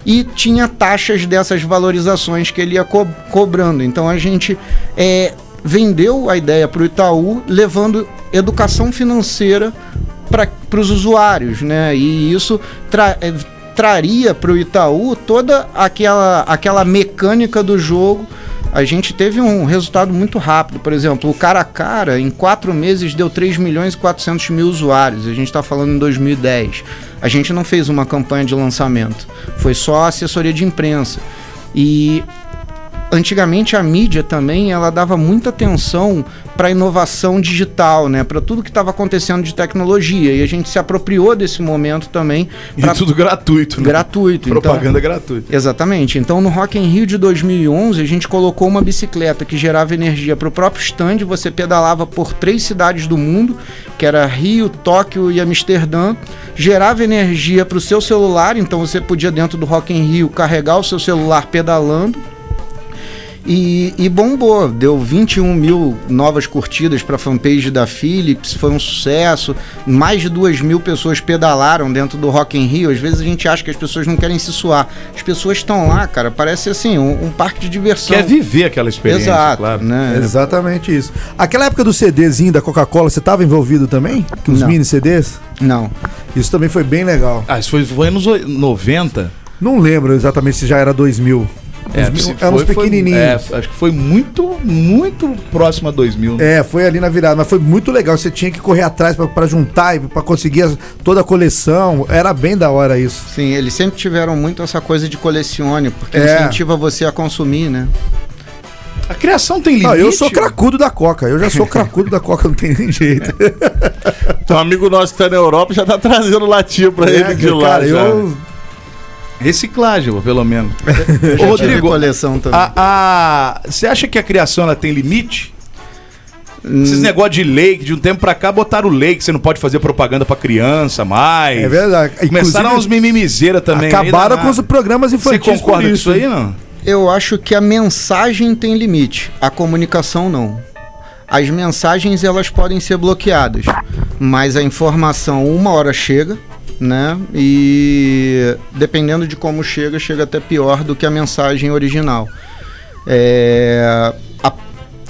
e tinha taxas dessas valorizações que ele ia co- cobrando. Então a gente é, vendeu a ideia para o Itaú, levando educação financeira para os usuários, né? E isso tra- é, traria para o Itaú toda aquela, aquela mecânica do jogo. A gente teve um resultado muito rápido. Por exemplo, o cara a cara, em quatro meses, deu 3 milhões e 400 mil usuários. A gente está falando em 2010. A gente não fez uma campanha de lançamento. Foi só assessoria de imprensa. E antigamente a mídia também ela dava muita atenção para inovação digital, né? Para tudo que estava acontecendo de tecnologia e a gente se apropriou desse momento também E pra- tudo gratuito. né? gratuito. Propaganda então, gratuita. Exatamente. Então no Rock in Rio de 2011 a gente colocou uma bicicleta que gerava energia para o próprio stand. Você pedalava por três cidades do mundo, que era Rio, Tóquio e Amsterdã. Gerava energia para o seu celular, então você podia dentro do Rock in Rio carregar o seu celular pedalando. E, e bombou, deu 21 mil novas curtidas para a fanpage da Philips, foi um sucesso. Mais de 2 mil pessoas pedalaram dentro do Rock in Rio. Às vezes a gente acha que as pessoas não querem se suar. As pessoas estão lá, cara, parece assim, um, um parque de diversão. Quer viver aquela experiência, Exato, claro. né? Exatamente isso. Aquela época do CDzinho da Coca-Cola, você tava envolvido também? Com os Não. mini CDs? Não. Isso também foi bem legal. Ah, isso foi, foi anos oi- 90. Não lembro exatamente se já era 2000. É, mil- eram uns foi, foi- pequenininhos. é, acho que foi muito, muito próximo a 2000. É, foi ali na virada, mas foi muito legal. Você tinha que correr atrás pra- pra juntar e pra conseguir as- toda a coleção. Era bem da hora isso. Sim, eles sempre tiveram muito essa coisa de colecione, porque É. incentiva você a consumir, né? A criação tem limite. Não, eu sou cracudo da Coca. Eu já sou cracudo da Coca, não tem nem jeito. Então, um amigo nosso que tá na Europa já tá trazendo latinha pra ele de lá. cara, já. eu. Reciclagem, pelo menos. Ô, Rodrigo, coleção também. a, a- você acha que a criação ela tem limite? Esses negócios de lei, que de um tempo pra cá botaram lei que você não pode fazer propaganda pra criança mais. É verdade. Começaram uns mimimizeiras também. Acabaram com os programas Você infantis. concorda por com isso aí, não? Eu acho que a mensagem tem limite, a comunicação não. As mensagens elas podem ser bloqueadas, mas a informação uma hora chega, né? E dependendo de como chega, chega até pior do que a mensagem original. É, a,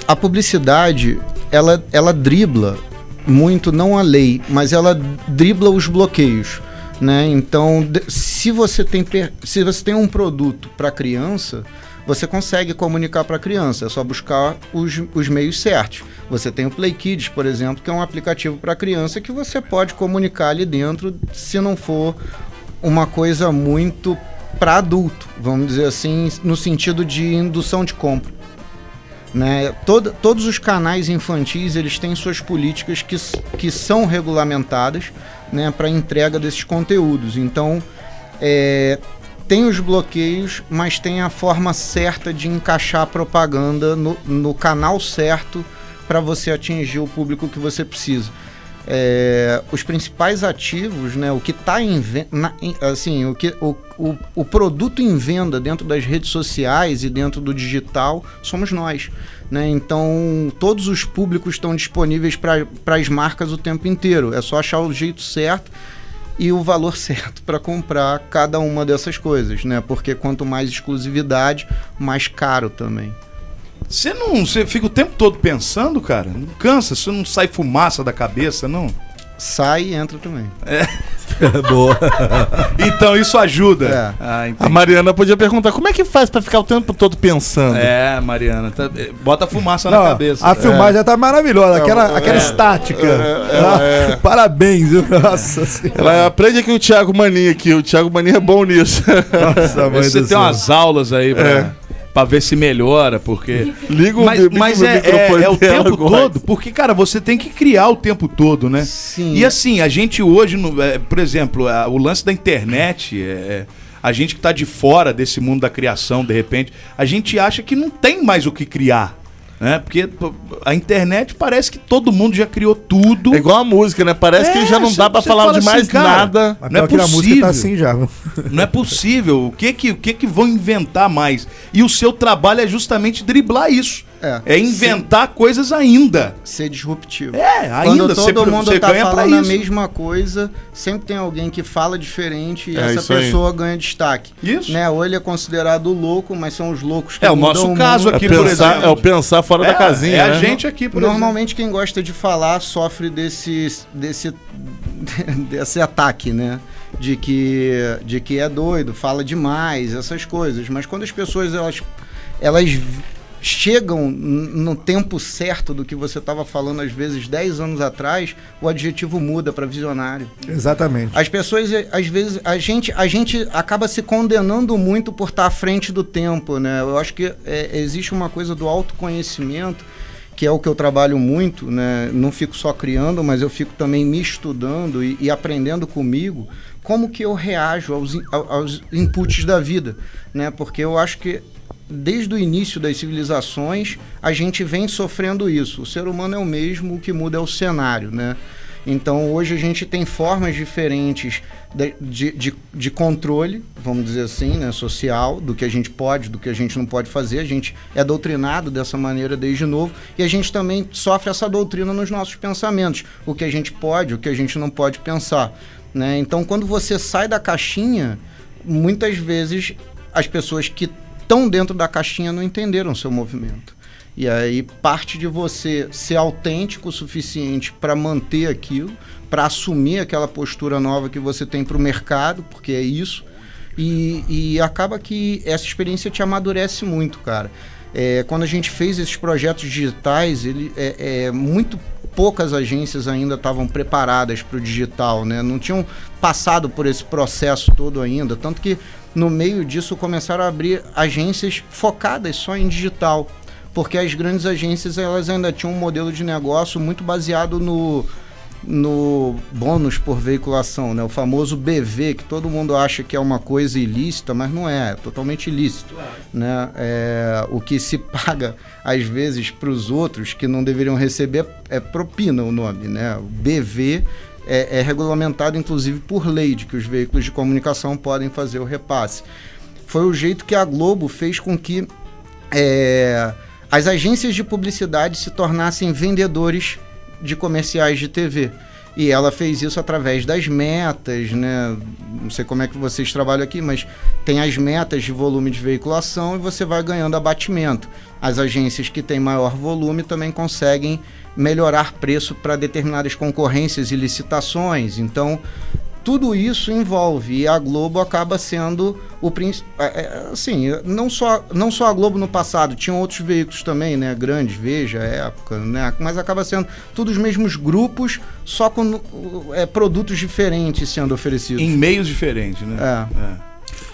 a publicidade ela, ela dribla muito não a lei, mas ela dribla os bloqueios. Né? Então, se você tem se você tem um produto para criança, você consegue comunicar para a criança, é só buscar os, os meios certos. Você tem o Play Kids, por exemplo, que é um aplicativo para criança que você pode comunicar ali dentro, se não for uma coisa muito para adulto, vamos dizer assim, no sentido de indução de compra. Né? Todo- todos os canais infantis eles têm suas políticas que, que são regulamentadas né, para entrega desses conteúdos. Então, é, tem os bloqueios, mas tem a forma certa de encaixar a propaganda no, no canal certo para você atingir o público que você precisa. É, os principais ativos, né, o que está em assim, o, que, o, o, o produto em venda dentro das redes sociais e dentro do digital somos nós. Né? Então, todos os públicos estão disponíveis para as marcas o tempo inteiro. É só achar o jeito certo e o valor certo para comprar cada uma dessas coisas, né? Porque quanto mais exclusividade, mais caro também. Você não. Você fica o tempo todo pensando, cara? Não cansa? Você não sai fumaça da cabeça, não? Sai e entra também. Boa. Então isso ajuda. É. Ah, A. Mariana podia perguntar como é que faz pra ficar o tempo todo pensando. É, Mariana. tá- eh, bota fumaça Não, na cabeça. a filmagem já tá maravilhosa, aquela, aquela é. estática. É, Ah, Parabéns, viu? Nossa senhora. Ela aprende aqui o Thiago Mania aqui. O Thiago Mania é bom nisso. Nossa, mãe Você tem céu. umas aulas aí pra, É. pra ver se melhora, porque. Liga o, Mas, liga mas o é, é- microfone é o tempo agora. todo, porque, cara, você tem que criar o tempo todo, né? Sim. E assim, a gente hoje, no- é, por exemplo, a- o lance da internet, é, a gente que tá de fora desse mundo da criação, de repente, a gente acha que não tem mais o que criar. Né? Porque a internet parece que todo mundo já criou tudo. É igual a música, né? Parece que É, já não dá pra cê falar fala de mais assim, cara, nada. Não é que a música possível. tá assim já. Não é possível. O que que, o que que vão inventar mais? E o seu trabalho é justamente driblar isso. É. É, inventar coisas ainda. Ser disruptivo. É, Quando ainda. todo você, mundo você tá pra falando a mesma coisa, sempre tem alguém que fala diferente e É essa isso aí. pessoa ganha destaque. Isso. Né? Ou ele é considerado louco, mas são os loucos que É o nosso caso É aqui, por pensar, exemplo. é o pensar fora da casinha, é a né? gente aqui, por exemplo. Normalmente quem gosta de falar sofre desse, desse, desse ataque, né? De que, de que é doido, fala demais, essas coisas. Mas quando as pessoas elas, elas chegam no tempo certo do que você estava falando, às vezes 10 anos atrás, o adjetivo muda para visionário. Exatamente. As pessoas, eh, às vezes, a gente, a gente acaba se condenando muito por estar à frente do tempo, né? Eu acho que é, existe uma coisa do autoconhecimento, que é o que eu trabalho muito, né? Não fico só criando, mas eu fico também me estudando e, e aprendendo comigo como que eu reajo aos, aos inputs da vida, né? Porque eu acho que desde o início das civilizações a gente vem sofrendo isso. O ser humano é o mesmo, o que muda é o cenário, né? Então hoje a gente tem formas diferentes de, de, de, de controle, vamos dizer assim, né, social, do que a gente pode, do que a gente não pode fazer. A gente é doutrinado dessa maneira desde novo e a gente também sofre essa doutrina nos nossos pensamentos, o que a gente pode, o que a gente não pode pensar. Né? Então quando você sai da caixinha, muitas vezes as pessoas que estão dentro da caixinha não entenderam o seu movimento. E aí parte de você ser autêntico o suficiente para manter aquilo, para assumir aquela postura nova que você tem para o mercado, porque é isso E, e acaba que essa experiência te amadurece muito, cara. É, quando a gente fez esses projetos digitais, ele, é, é, muito poucas agências ainda estavam preparadas para o digital, né? Não tinham passado por esse processo todo ainda, tanto que no meio disso começaram a abrir agências focadas só em digital, porque as grandes agências elas ainda tinham um modelo de negócio muito baseado no no bônus por veiculação, né? O famoso BV, que todo mundo acha que é uma coisa ilícita, mas não é, é totalmente ilícito, né? É, o que se paga às vezes para os outros que não deveriam receber é propina o nome, né? O BV é, é regulamentado inclusive por lei de que os veículos de comunicação podem fazer o repasse. Foi o jeito que a Globo fez com que é, as agências de publicidade se tornassem vendedores de comerciais de TV. E ela fez isso através das metas, né? Não sei como é que vocês trabalham aqui, mas tem as metas de volume de veiculação e você vai ganhando abatimento. As agências que têm maior volume também conseguem melhorar preço para determinadas concorrências e licitações. Então, tudo isso envolve e a Globo acaba sendo o principal. Assim, não só, não só a Globo no passado, tinham outros veículos também, né? Grandes, Veja, época, né? Mas acaba sendo todos os mesmos grupos, só com é, produtos diferentes sendo oferecidos. Em meios diferentes, né? É.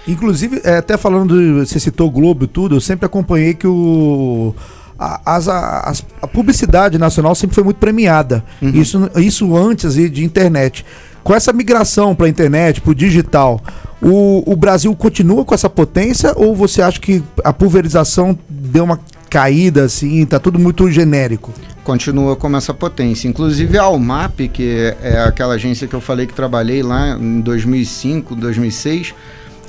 Inclusive, é, até falando, de, você citou o Globo e tudo, eu sempre acompanhei que o. A, as, as- a publicidade nacional sempre foi muito premiada. Isso, isso antes de internet. Com essa migração para a internet, para o digital, o, o Brasil continua com essa potência ou você acha que a pulverização deu uma caída assim, tá tudo muito genérico? continua com essa potência. Inclusive a Almap, que é aquela agência que eu falei que trabalhei lá em 2005, 2006,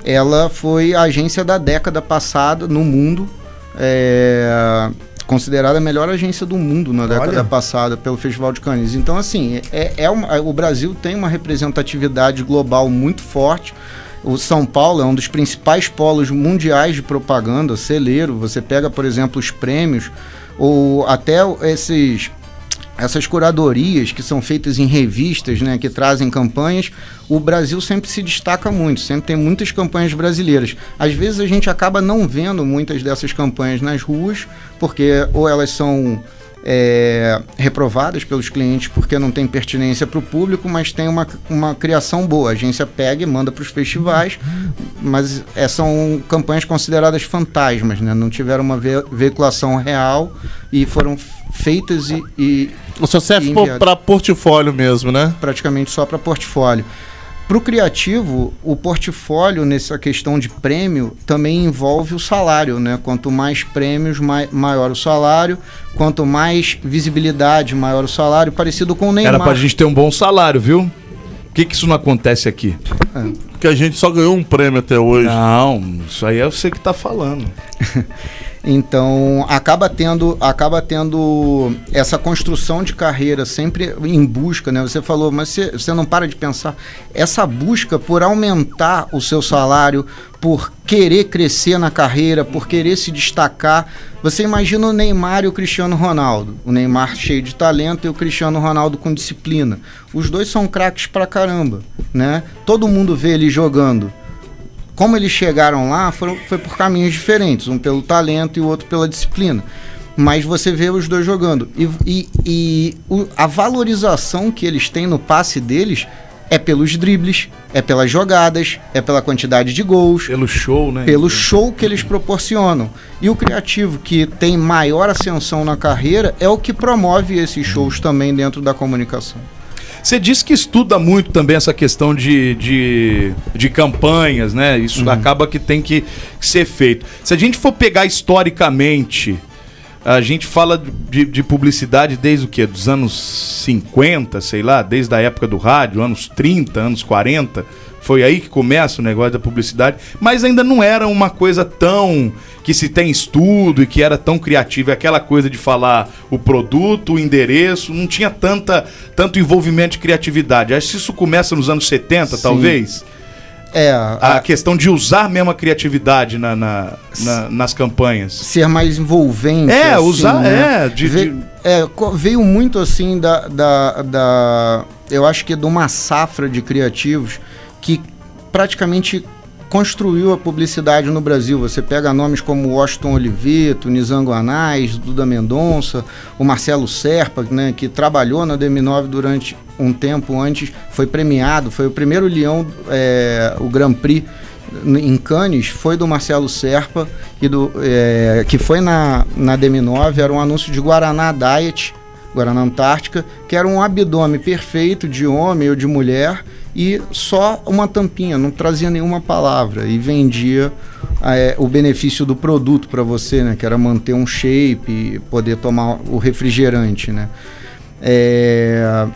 ela foi a agência da década passada no mundo, é, considerada a melhor agência do mundo na década Olha. passada pelo Festival de Cannes. Então, assim, é, é uma- o Brasil tem uma representatividade global muito forte. O São Paulo é um dos principais polos mundiais de propaganda, celeiro. Você pega, por exemplo, os prêmios, ou até esses essas curadorias que são feitas em revistas, né, que trazem campanhas, o Brasil sempre se destaca muito, sempre tem muitas campanhas brasileiras. Às vezes a gente acaba não vendo muitas dessas campanhas nas ruas, porque ou elas são é, reprovadas pelos clientes porque não tem pertinência para o público, mas tem uma, uma criação boa. A agência pega e manda para os festivais, mas é, são campanhas consideradas fantasmas, né? não tiveram uma ve- veiculação real e foram feitas e, e O seu serve para portfólio mesmo, né? praticamente só para portfólio. Para o criativo, o portfólio nessa questão de prêmio também envolve o salário, né? Quanto mais prêmios, mai- maior o salário. Quanto mais visibilidade, maior o salário. Parecido com o Neymar. Era pra gente ter um bom salário, viu? Por que, que isso não acontece aqui? Que a gente só ganhou um prêmio até hoje. Não, isso aí é você que tá falando. Então acaba tendo, acaba tendo essa construção de carreira sempre em busca, né? Você falou, mas você, você não para de pensar essa busca por aumentar o seu salário, por querer crescer na carreira, por querer se destacar. Você imagina o Neymar e o Cristiano Ronaldo, o Neymar cheio de talento e o Cristiano Ronaldo com disciplina. Os dois são craques pra caramba, né? Todo mundo vê ele jogando como eles chegaram lá foram, foi por caminhos diferentes, um pelo talento e o outro pela disciplina. Mas você vê os dois jogando. E, e- e o- a valorização que eles têm no passe deles é pelos dribles, é pelas jogadas, é pela quantidade de gols, Pelo show, né? pelo show que eles proporcionam. E o criativo que tem maior ascensão na carreira é o que promove esses shows também dentro da comunicação. Você disse que estuda muito também essa questão de, de, de campanhas, né? Isso acaba que tem que ser feito. Se a gente for pegar historicamente, a gente fala de, de publicidade desde o quê? Dos anos 50, sei lá, desde a época do rádio, anos 30, anos 40. Foi aí que começa o negócio da publicidade, mas ainda não era uma coisa tão que se tem estudo e que era tão criativa, aquela coisa de falar o produto, o endereço, não tinha tanta tanto envolvimento de criatividade. Acho que isso começa nos anos 70, Sim. talvez. É, A questão de usar mesmo a criatividade na, na- na- nas campanhas. ser mais envolvente. É, assim, usar- né? é, de- Ve- de- é, veio muito assim da, da, da- Eu acho que de uma safra de criativos que praticamente construiu a publicidade no Brasil. Você pega nomes como Washington Oliveto, Nizango Anais, Duda Mendonça, o Marcelo Serpa, né, que trabalhou na DM9 durante um tempo antes, foi premiado, foi o primeiro leão, é, o Grand Prix em Cannes foi do Marcelo Serpa, e do, é, que foi na, na DM9, era um anúncio de Guaraná Diet, Guaraná Antártica, que era um abdômen perfeito de homem ou de mulher e só uma tampinha, não trazia nenhuma palavra e vendia é, o benefício do produto para você, né? Que era manter um shape e poder tomar o refrigerante, né? É,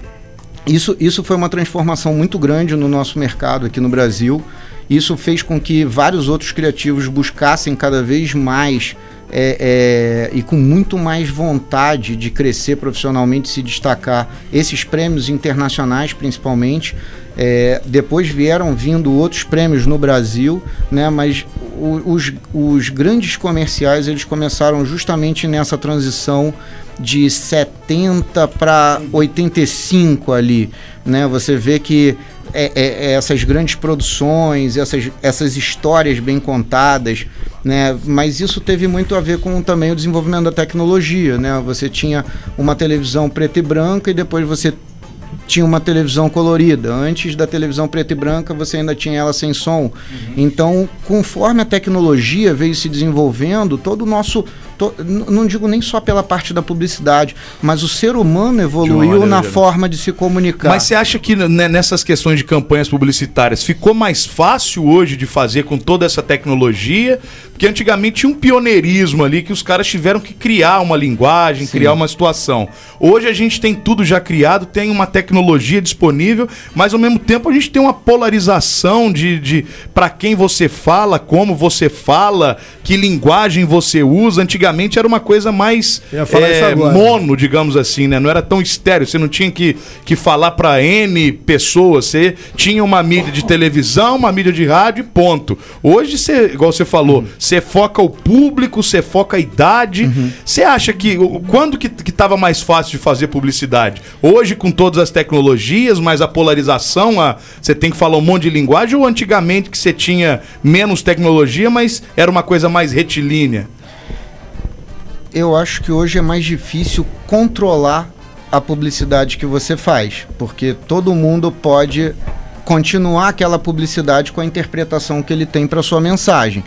isso, isso foi uma transformação muito grande no nosso mercado aqui no Brasil. Isso fez com que vários outros criativos buscassem cada vez mais é, é, e com muito mais vontade de crescer profissionalmente, se destacar. Esses prêmios internacionais, principalmente, é, depois vieram vindo outros prêmios no Brasil, né? Mas os, os grandes comerciais eles começaram justamente nessa transição de 70 para 85 ali, né? Você vê que é, é, é essas grandes produções, essas, essas histórias bem contadas, né? Mas isso teve muito a ver com também o desenvolvimento da tecnologia, né? Você tinha uma televisão preta e branca e depois você tinha uma televisão colorida. Antes da televisão preta e branca, você ainda tinha ela sem som. Uhum. Então, conforme a tecnologia veio se desenvolvendo, todo o nosso. To, não digo nem só pela parte da publicidade, mas o ser humano evoluiu na forma de se comunicar. Mas você acha que né, nessas questões de campanhas publicitárias ficou mais fácil hoje de fazer com toda essa tecnologia? Porque antigamente tinha um pioneirismo ali que os caras tiveram que criar uma linguagem, Sim. criar uma situação. Hoje a gente tem tudo já criado, tem uma tecnologia disponível, mas ao mesmo tempo a gente tem uma polarização de, de para quem você fala, como você fala, que linguagem você usa. Antigamente era uma coisa mais é, mono, digamos assim, né? Não era tão estéreo. Você não tinha que, que falar para N pessoas. Você tinha uma mídia de televisão, uma mídia de rádio e ponto. Hoje, você, igual você falou, você foca o público, você foca a idade. Você uhum. acha que. Quando que, que tava mais fácil de fazer publicidade? Hoje, com todas as tecnologias, mas a polarização, você tem que falar um monte de linguagem, ou antigamente que você tinha menos tecnologia, mas era uma coisa mais retilínea? Eu acho que hoje é mais difícil controlar a publicidade que você faz, porque todo mundo pode continuar aquela publicidade com a interpretação que ele tem para sua mensagem.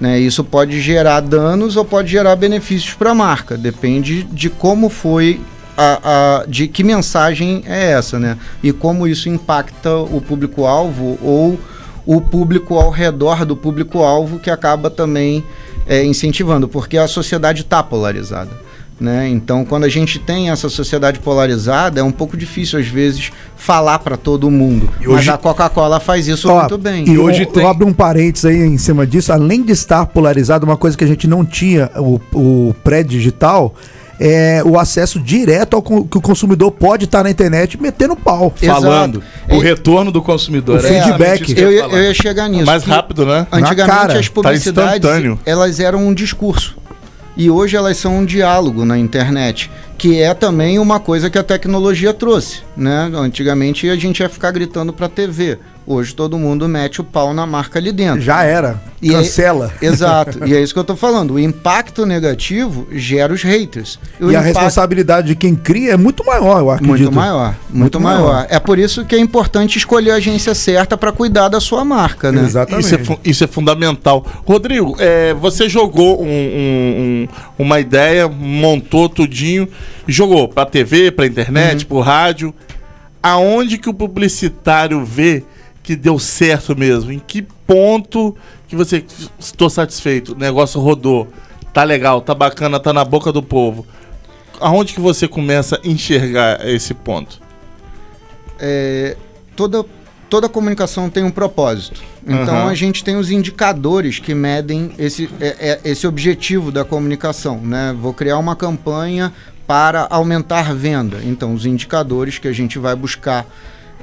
Né? Isso pode gerar danos ou pode gerar benefícios para a marca, depende de como foi a, a, de que mensagem é essa, né? E como isso impacta o público-alvo ou o público ao redor do público-alvo que acaba também é, incentivando, porque a sociedade está polarizada. Né? Então, quando a gente tem essa sociedade polarizada, é um pouco difícil às vezes falar para todo mundo. E Mas a Coca-Cola faz isso Ó, muito bem. E hoje eu, tem... eu abro um parênteses aí em cima disso. Além de estar polarizado, uma coisa que a gente não tinha, o, o pré-digital, é o acesso direto ao que o consumidor pode estar na internet metendo pau. Falando. Exato. O retorno do consumidor. O é, feedback. Eu, eu, ia chegar nisso. Mais rápido, né? Antigamente as tá publicidades, tá elas eram um discurso e hoje elas são um diálogo na internet, que é também uma coisa que a tecnologia trouxe, né? Antigamente a gente ia ficar gritando para a TV. Hoje todo mundo mete o pau na marca ali dentro. Já era. E Cancela. É, exato. e é isso que eu tô falando. O impacto negativo gera os haters. E, e a responsabilidade de quem cria é muito maior, eu acredito. Muito maior. Muito, muito maior. maior. É por isso que é importante escolher a agência certa para cuidar da sua marca, né? Exatamente. Isso é, isso é fundamental. Rodrigo, é, você jogou um, um, um, uma ideia, montou tudinho, jogou para TV, para internet, uhum. para rádio. Aonde que o publicitário vê que deu certo mesmo? Em que ponto que você estou satisfeito? O negócio rodou, tá legal, tá bacana, tá na boca do povo. Aonde que você começa a enxergar esse ponto? É, toda toda comunicação tem um propósito. Então uhum. a gente tem os indicadores que medem esse, é, é, esse objetivo da comunicação. Né? Vou criar uma campanha para aumentar venda. Então, os indicadores que a gente vai buscar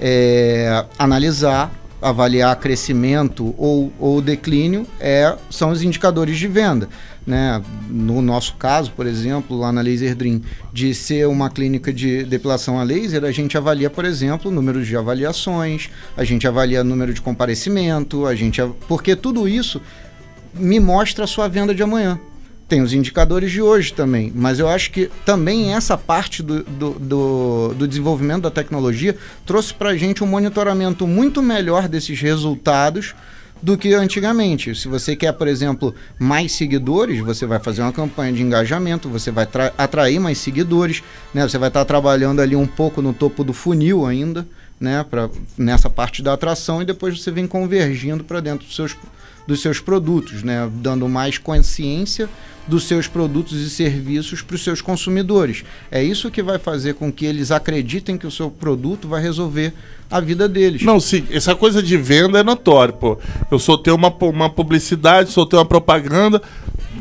é, analisar avaliar crescimento ou, ou declínio é, são os indicadores de venda. Né? No nosso caso, por exemplo, lá na Laser Dream, de ser uma clínica de depilação a laser, a gente avalia, por exemplo, o número de avaliações, a gente avalia o número de comparecimento, a gente, porque tudo isso me mostra a sua venda de amanhã. Tem os indicadores de hoje também, mas eu acho que também essa parte do, do, do, do desenvolvimento da tecnologia trouxe para a gente um monitoramento muito melhor desses resultados do que antigamente. Se você quer, por exemplo, mais seguidores, você vai fazer uma campanha de engajamento, você vai tra- atrair mais seguidores, né? Você vai estar trabalhando ali um pouco no topo do funil ainda, né? Pra, nessa parte da atração e depois você vem convergindo para dentro dos seus, dos seus produtos, né? Dando mais consciência dos seus produtos e serviços para os seus consumidores. É isso que vai fazer com que eles acreditem que o seu produto vai resolver a vida deles. Não, sim, essa coisa de venda é notório, pô. Eu soltei uma, uma publicidade, soltei uma propaganda,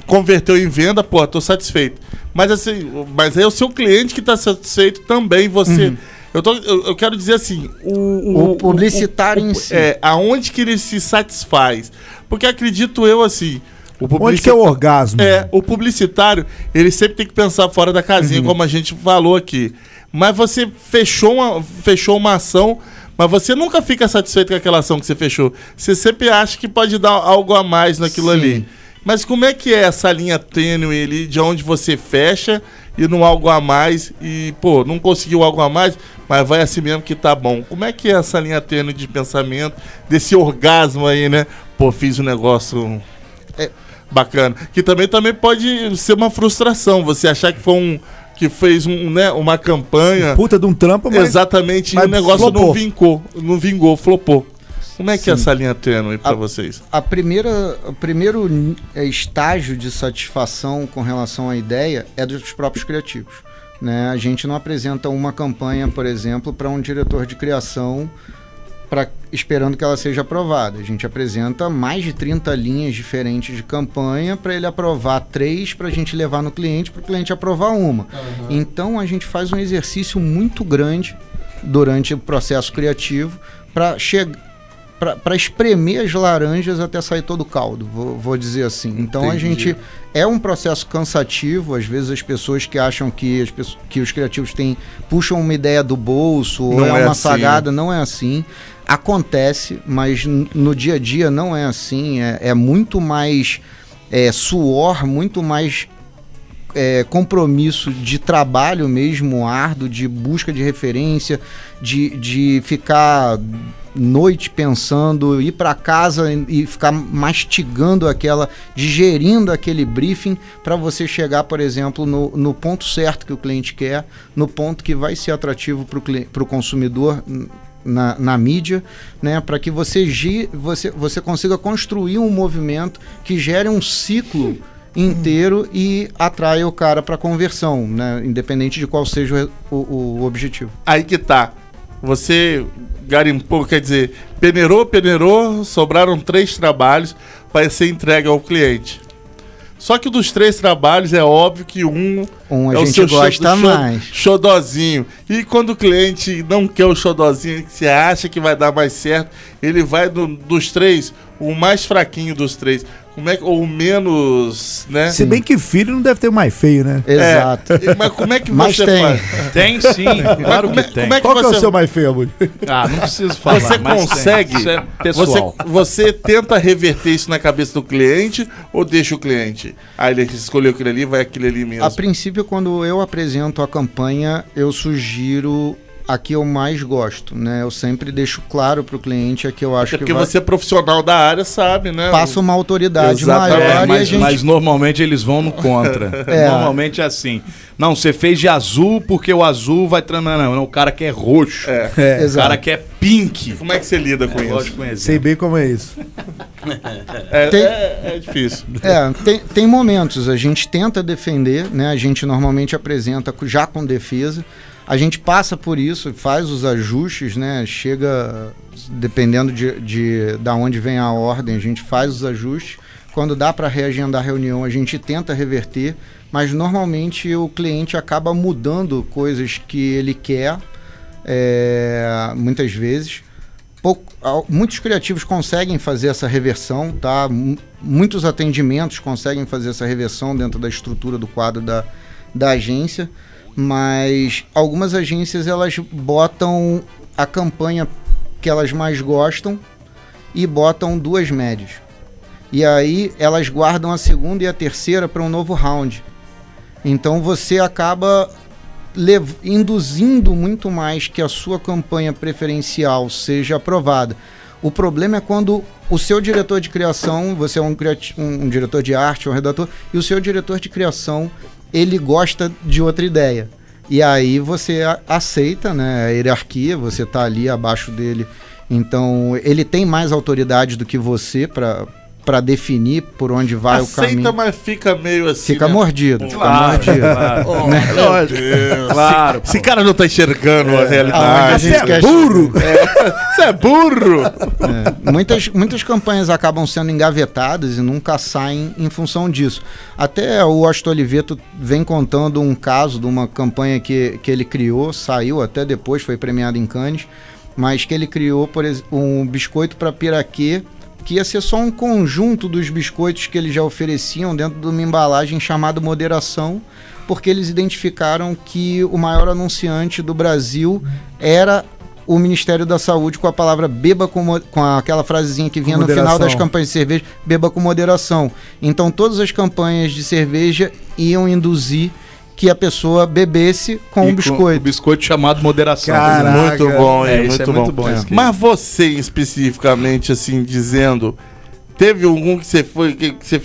converteu em venda, pô, tô satisfeito. Mas assim, mas é o seu cliente que tá satisfeito também, você. Eu, tô, eu, eu quero dizer assim, o, Uhum. O publicitário em si. É, aonde que ele se satisfaz? Porque acredito eu assim. O Onde que é o orgasmo? É, o publicitário, ele sempre tem que pensar fora da casinha, Uhum. como a gente falou aqui. Mas você fechou uma, fechou uma ação, mas você nunca fica satisfeito com aquela ação que você fechou. Você sempre acha que pode dar algo a mais naquilo Sim. ali. Mas como é que é essa linha tênue ali de onde você fecha e no algo a mais e, pô, não conseguiu algo a mais, mas vai assim mesmo que tá bom. Como é que é essa linha tênue de pensamento, desse orgasmo aí, né? Pô, fiz um negócio É. bacana. Que também, também pode ser uma frustração, você achar que foi um. que fez um, né, uma campanha. Puta de um trampo, mas. Exatamente, e mas o negócio não flopou. vingou, não vingou, flopou. Como é que é Sim. essa linha tênue pra A- vocês? A primeira, o primeiro eh, estágio de satisfação com relação à ideia é dos próprios criativos. Né? A gente não apresenta uma campanha, por exemplo, para um diretor de criação pra, esperando que ela seja aprovada. A gente apresenta mais de 30 linhas diferentes de campanha para ele aprovar três, para a gente levar no cliente, para o cliente aprovar uma. Então a gente faz um exercício muito grande durante o processo criativo para chegar para espremer as laranjas até sair todo o caldo, vou, vou dizer assim. Então a Entendi. gente é um processo cansativo, às vezes as pessoas que acham que, as que os criativos têm puxam uma ideia do bolso ou Não é, é uma assim, sagada, não é assim. Acontece, mas no dia a dia não é assim. É, é muito mais é, suor, muito mais é, compromisso de trabalho mesmo árduo, de busca de referência, de, de ficar noite pensando, ir para casa e ficar mastigando aquela, digerindo aquele briefing para você chegar, por exemplo, no, no ponto certo que o cliente quer, no ponto que vai ser atrativo para o consumidor na, na mídia, né, para que você, você, você consiga construir um movimento que gere um ciclo inteiro e atrai o cara para conversão, né, independente de qual seja o o, o objetivo. Aí que tá. Você garimpou, quer dizer, peneirou, peneirou, sobraram três trabalhos para ser entregue ao cliente. Só que dos três trabalhos é óbvio que um, Um é o seu gosta xo- xo- mais. xodozinho. E quando o cliente não quer o xodozinho, que você acha que vai dar mais certo, ele vai do- dos três, o mais fraquinho dos três. Como é que, ou menos, né? Se bem que filho não deve ter o mais feio, né? Exato. É, mas como é que Mas você tem. faz? Tem sim, claro como é- que tem. como é que Qual que é o você- seu mais feio, amor? Ah, não preciso falar. Você mas tem. consegue? Isso é Você, pessoal. você tenta reverter isso na cabeça do cliente ou deixa o cliente? Ah, ele escolheu aquele ali, vai aquele ali mesmo. A princípio, quando eu apresento a campanha, eu sugiro a que eu mais gosto, né? Eu sempre deixo claro para o cliente a que eu acho Até que porque vai... você é profissional da área, sabe, né? passa uma autoridade Exatamente. maior É, e a mas, gente... mas normalmente eles vão no contra. É. Normalmente é assim. Não, você fez de azul porque o azul vai. tra- Não, não, não, o cara quer roxo. É. É, O cara quer pink. Como é que você lida com isso? Lógico, um sei bem como é isso. É, Tem- é- é difícil. É, tem, tem momentos, a gente tenta defender, né? A gente normalmente apresenta já com defesa. A gente passa por isso, faz os ajustes, né? Chega, dependendo de, de da onde vem a ordem, a gente faz os ajustes. Quando dá para reagendar a reunião, a gente tenta reverter, mas normalmente o cliente acaba mudando coisas que ele quer, é, muitas vezes. Pouco, muitos criativos conseguem fazer essa reversão, tá? M- Muitos atendimentos conseguem fazer essa reversão dentro da estrutura do quadro da, da agência, mas algumas agências elas botam a campanha que elas mais gostam e botam duas médias. E aí elas guardam a segunda e a terceira para um novo round. Então você acaba induzindo muito mais que a sua campanha preferencial seja aprovada. O problema é quando o seu diretor de criação, você é um, um- um diretor de arte, um redator, e o seu diretor de criação, ele gosta de outra ideia. E aí você aceita, né, a hierarquia, você tá ali abaixo dele. Então, ele tem mais autoridade do que você para para definir por onde vai o Aceita, caminho. mas fica meio assim. Fica né? mordido, fica Claro, mordido. claro. Oh, Né? meu Deus. Claro, Esse cara não tá enxergando a Aonde a realidade. Você quer é burro! Você é burro! É, muitas, muitas campanhas acabam sendo engavetadas e nunca saem em função disso. Até o Washington Oliveto vem contando um caso de uma campanha que, que ele criou, saiu até depois, foi premiado em Cannes, mas que ele criou, por exemplo, um biscoito para piraquê, que ia ser só um conjunto dos biscoitos que eles já ofereciam dentro de uma embalagem chamada Moderação, porque eles identificaram que o maior anunciante do Brasil era o Ministério da Saúde com a palavra beba com, com aquela frasezinha que vinha no final das campanhas de cerveja, beba com moderação. Então todas as campanhas de cerveja iam induzir que a pessoa bebesse com E um biscoito. O biscoito chamado moderação. Caraca. Muito bom, hein? É, isso muito, é muito bom. bom, isso aqui. Mas você, especificamente, assim, dizendo, teve algum que você foi, que você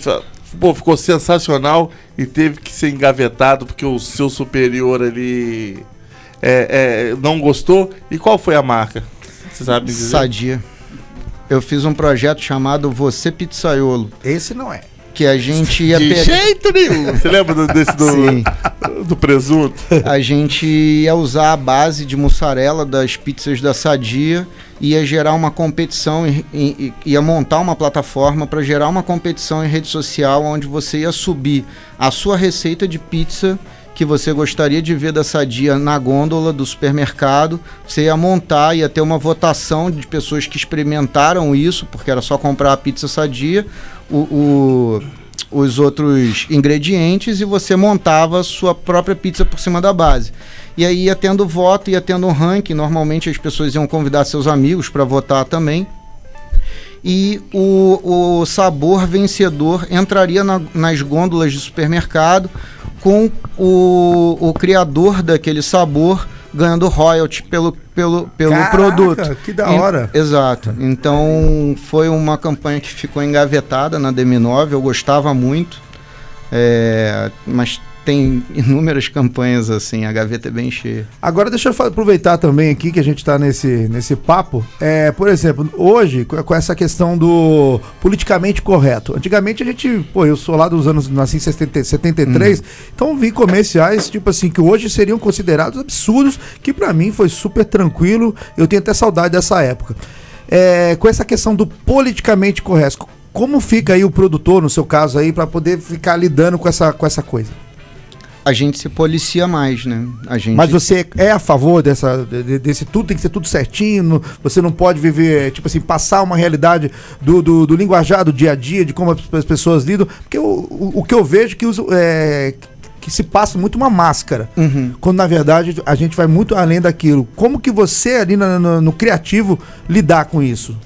pô, ficou sensacional e teve que ser engavetado porque o seu superior ali é, é, não gostou? E qual foi a marca? Você sabe dizer? Sadia. Eu fiz um projeto chamado Você Pizzaiolo, Esse não é. Que a gente ia De pegar. jeito nenhum! Você lembra do- desse do, Sim. do presunto? A gente ia usar a base de mussarela das pizzas da Sadia, ia gerar uma competição, ia montar uma plataforma para gerar uma competição em rede social onde você ia subir a sua receita de pizza que você gostaria de ver da Sadia na gôndola do supermercado. Você ia montar, ia ter uma votação de pessoas que experimentaram isso, porque era só comprar a pizza Sadia. o- o os outros ingredientes e você montava a sua própria pizza por cima da base. E aí ia tendo voto, ia tendo um ranking. Normalmente as pessoas iam convidar seus amigos para votar também. E o, o sabor vencedor entraria na- nas gôndolas de supermercado com o, o criador daquele sabor ganhando royalty pelo, pelo, pelo Caraca, produto. que da hora. Exato. Então foi uma campanha que ficou engavetada na DM9, eu gostava muito. É, mas tem inúmeras campanhas assim, a gaveta é bem cheia. Agora deixa eu aproveitar também aqui que a gente está nesse, nesse papo. É, por exemplo, hoje, com essa questão do politicamente correto. Antigamente a gente, pô, eu sou lá dos anos, nasci em 70, 73, então vi comerciais, tipo assim, que hoje seriam considerados absurdos, que pra mim foi super tranquilo. Eu tenho até saudade dessa época. É, com essa questão do politicamente correto, como fica aí o produtor, no seu caso aí, pra poder ficar lidando com essa, com essa coisa? A gente se policia mais, né? A gente Mas você é a favor dessa, de- desse tudo, tem que ser tudo certinho, você não pode viver, tipo assim, passar uma realidade do, do, do linguajar, do dia a dia, de como as, as pessoas lidam, porque o, o, o que eu vejo que, uso, é, que se passa muito uma máscara, Uhum. quando na verdade a gente vai muito além daquilo. Como que você ali na- no, no criativo lidar com isso?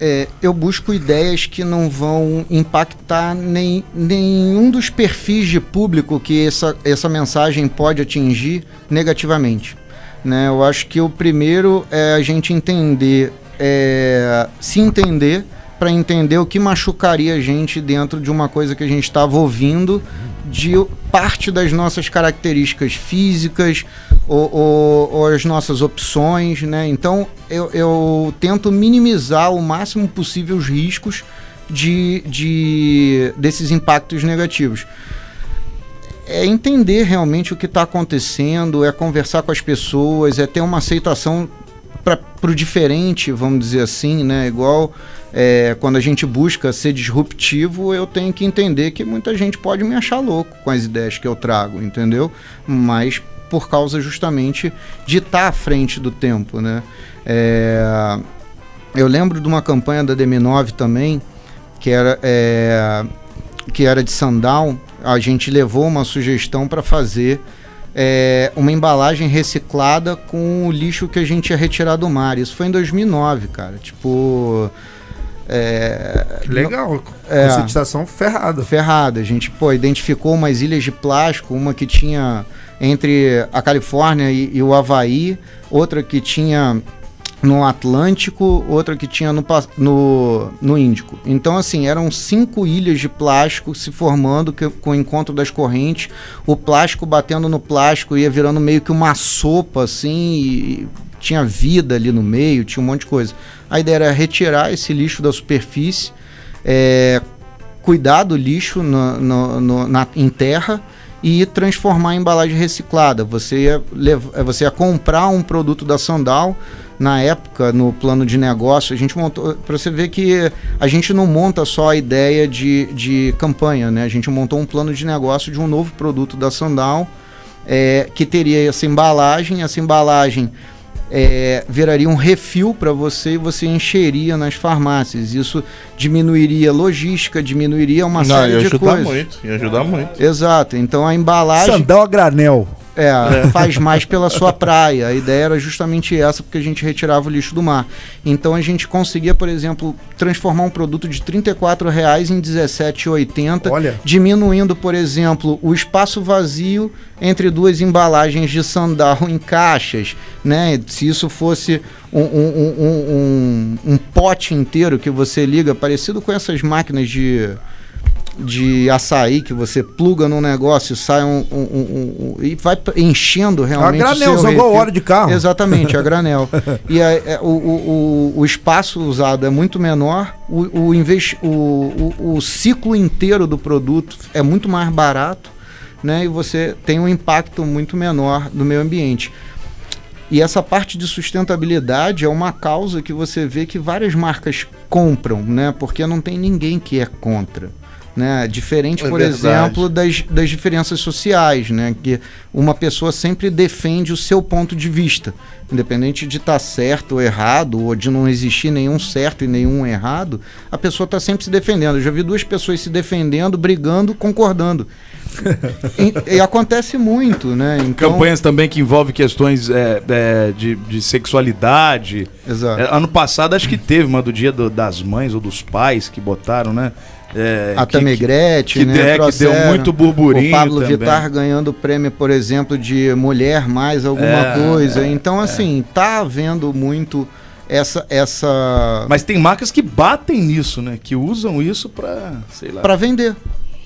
É, eu busco ideias que não vão impactar nem, nenhum dos perfis de público que essa, essa mensagem pode atingir negativamente. Né? Eu acho que o primeiro é a gente entender, é, se entender para entender o que machucaria a gente dentro de uma coisa que a gente estava ouvindo de parte das nossas características físicas ou, ou- as nossas opções, né? Então eu, eu tento minimizar o máximo possível os riscos de, de desses impactos negativos. É entender realmente o que está acontecendo, é conversar com as pessoas, é ter uma aceitação para o diferente, vamos dizer assim, né? Igual é, quando a gente busca ser disruptivo, eu tenho que entender que muita gente pode me achar louco com as ideias que eu trago, entendeu? Mas por causa justamente de estar à frente do tempo, né? É, eu lembro de uma campanha da DM9 também, que era, é, que era de sundown. A gente levou uma sugestão para fazer é, uma embalagem reciclada com o lixo que a gente ia retirar do mar. Isso foi em 2009, cara. Tipo. É, Legal. É. Conscientização ferrada. ferrada. A gente, pô, identificou umas ilhas de plástico, uma que tinha entre a Califórnia e, e o Havaí, outra que tinha no Atlântico, outra que tinha no, no, no Índico. Então, assim, eram cinco ilhas de plástico se formando que- com o encontro das correntes, o plástico batendo no plástico ia virando meio que uma sopa, assim, e tinha vida ali no meio, tinha um monte de coisa. A ideia era retirar esse lixo da superfície, é, cuidar do lixo na, em terra e transformar em embalagem reciclada. Você ia, lev- eh, você ia comprar um produto da Sandal. Na época, no plano de negócio, a gente montou. Para você ver que a gente não monta só a ideia de, de campanha, né? A gente montou um plano de negócio de um novo produto da Sandal é, que teria essa embalagem. Essa embalagem é, viraria um refil para você e você encheria nas farmácias. Isso diminuiria a logística, diminuiria uma Não, série ia de ajudar coisas. muito, ia ajudar muito. Exato. Então a embalagem Sandal a granel. É, faz mais pela sua praia. A ideia era justamente essa, porque a gente retirava o lixo do mar. Então a gente conseguia, por exemplo, transformar um produto de 34 reais em R$ 17,80, Olha. diminuindo, por exemplo, o espaço vazio entre duas embalagens de sandal em caixas. Né? Se isso fosse um- um- um- um- um pote inteiro que você liga, parecido com essas máquinas de de açaí que você pluga num negócio, sai um, um- um- um- e vai enchendo realmente. A igual refil. óleo de carro. Exatamente, a granel. e a- é, o, o, o- espaço usado é muito menor, o, o, inves- o, o, o ciclo inteiro do produto é muito mais barato, né? E você tem um impacto muito menor no meio ambiente. E essa parte de sustentabilidade é uma causa que você vê que várias marcas compram, né? Porque não tem ninguém que é contra. Né? Diferente, É por verdade. exemplo, das, das diferenças sociais, né? Que uma pessoa sempre defende o seu ponto de vista. Independente de estar certo ou errado, ou de não existir nenhum certo e nenhum errado, a pessoa está sempre se defendendo. Eu já vi duas pessoas se defendendo, brigando, concordando. e, e acontece muito, né? Então, Campanhas também que envolvem questões é, é, de, de sexualidade. Exato. É, ano passado acho que teve uma do dia do- das mães ou dos pais que botaram, né? É, a que- Tamegrete, que, né? que, é, que deu muito burburinho O Pablo também. Vittar ganhando o prêmio, por exemplo, de mulher mais alguma É, coisa. Então, assim, tá havendo muito essa essa Mas tem marcas que batem nisso, né? Que usam isso pra, sei lá. para vender,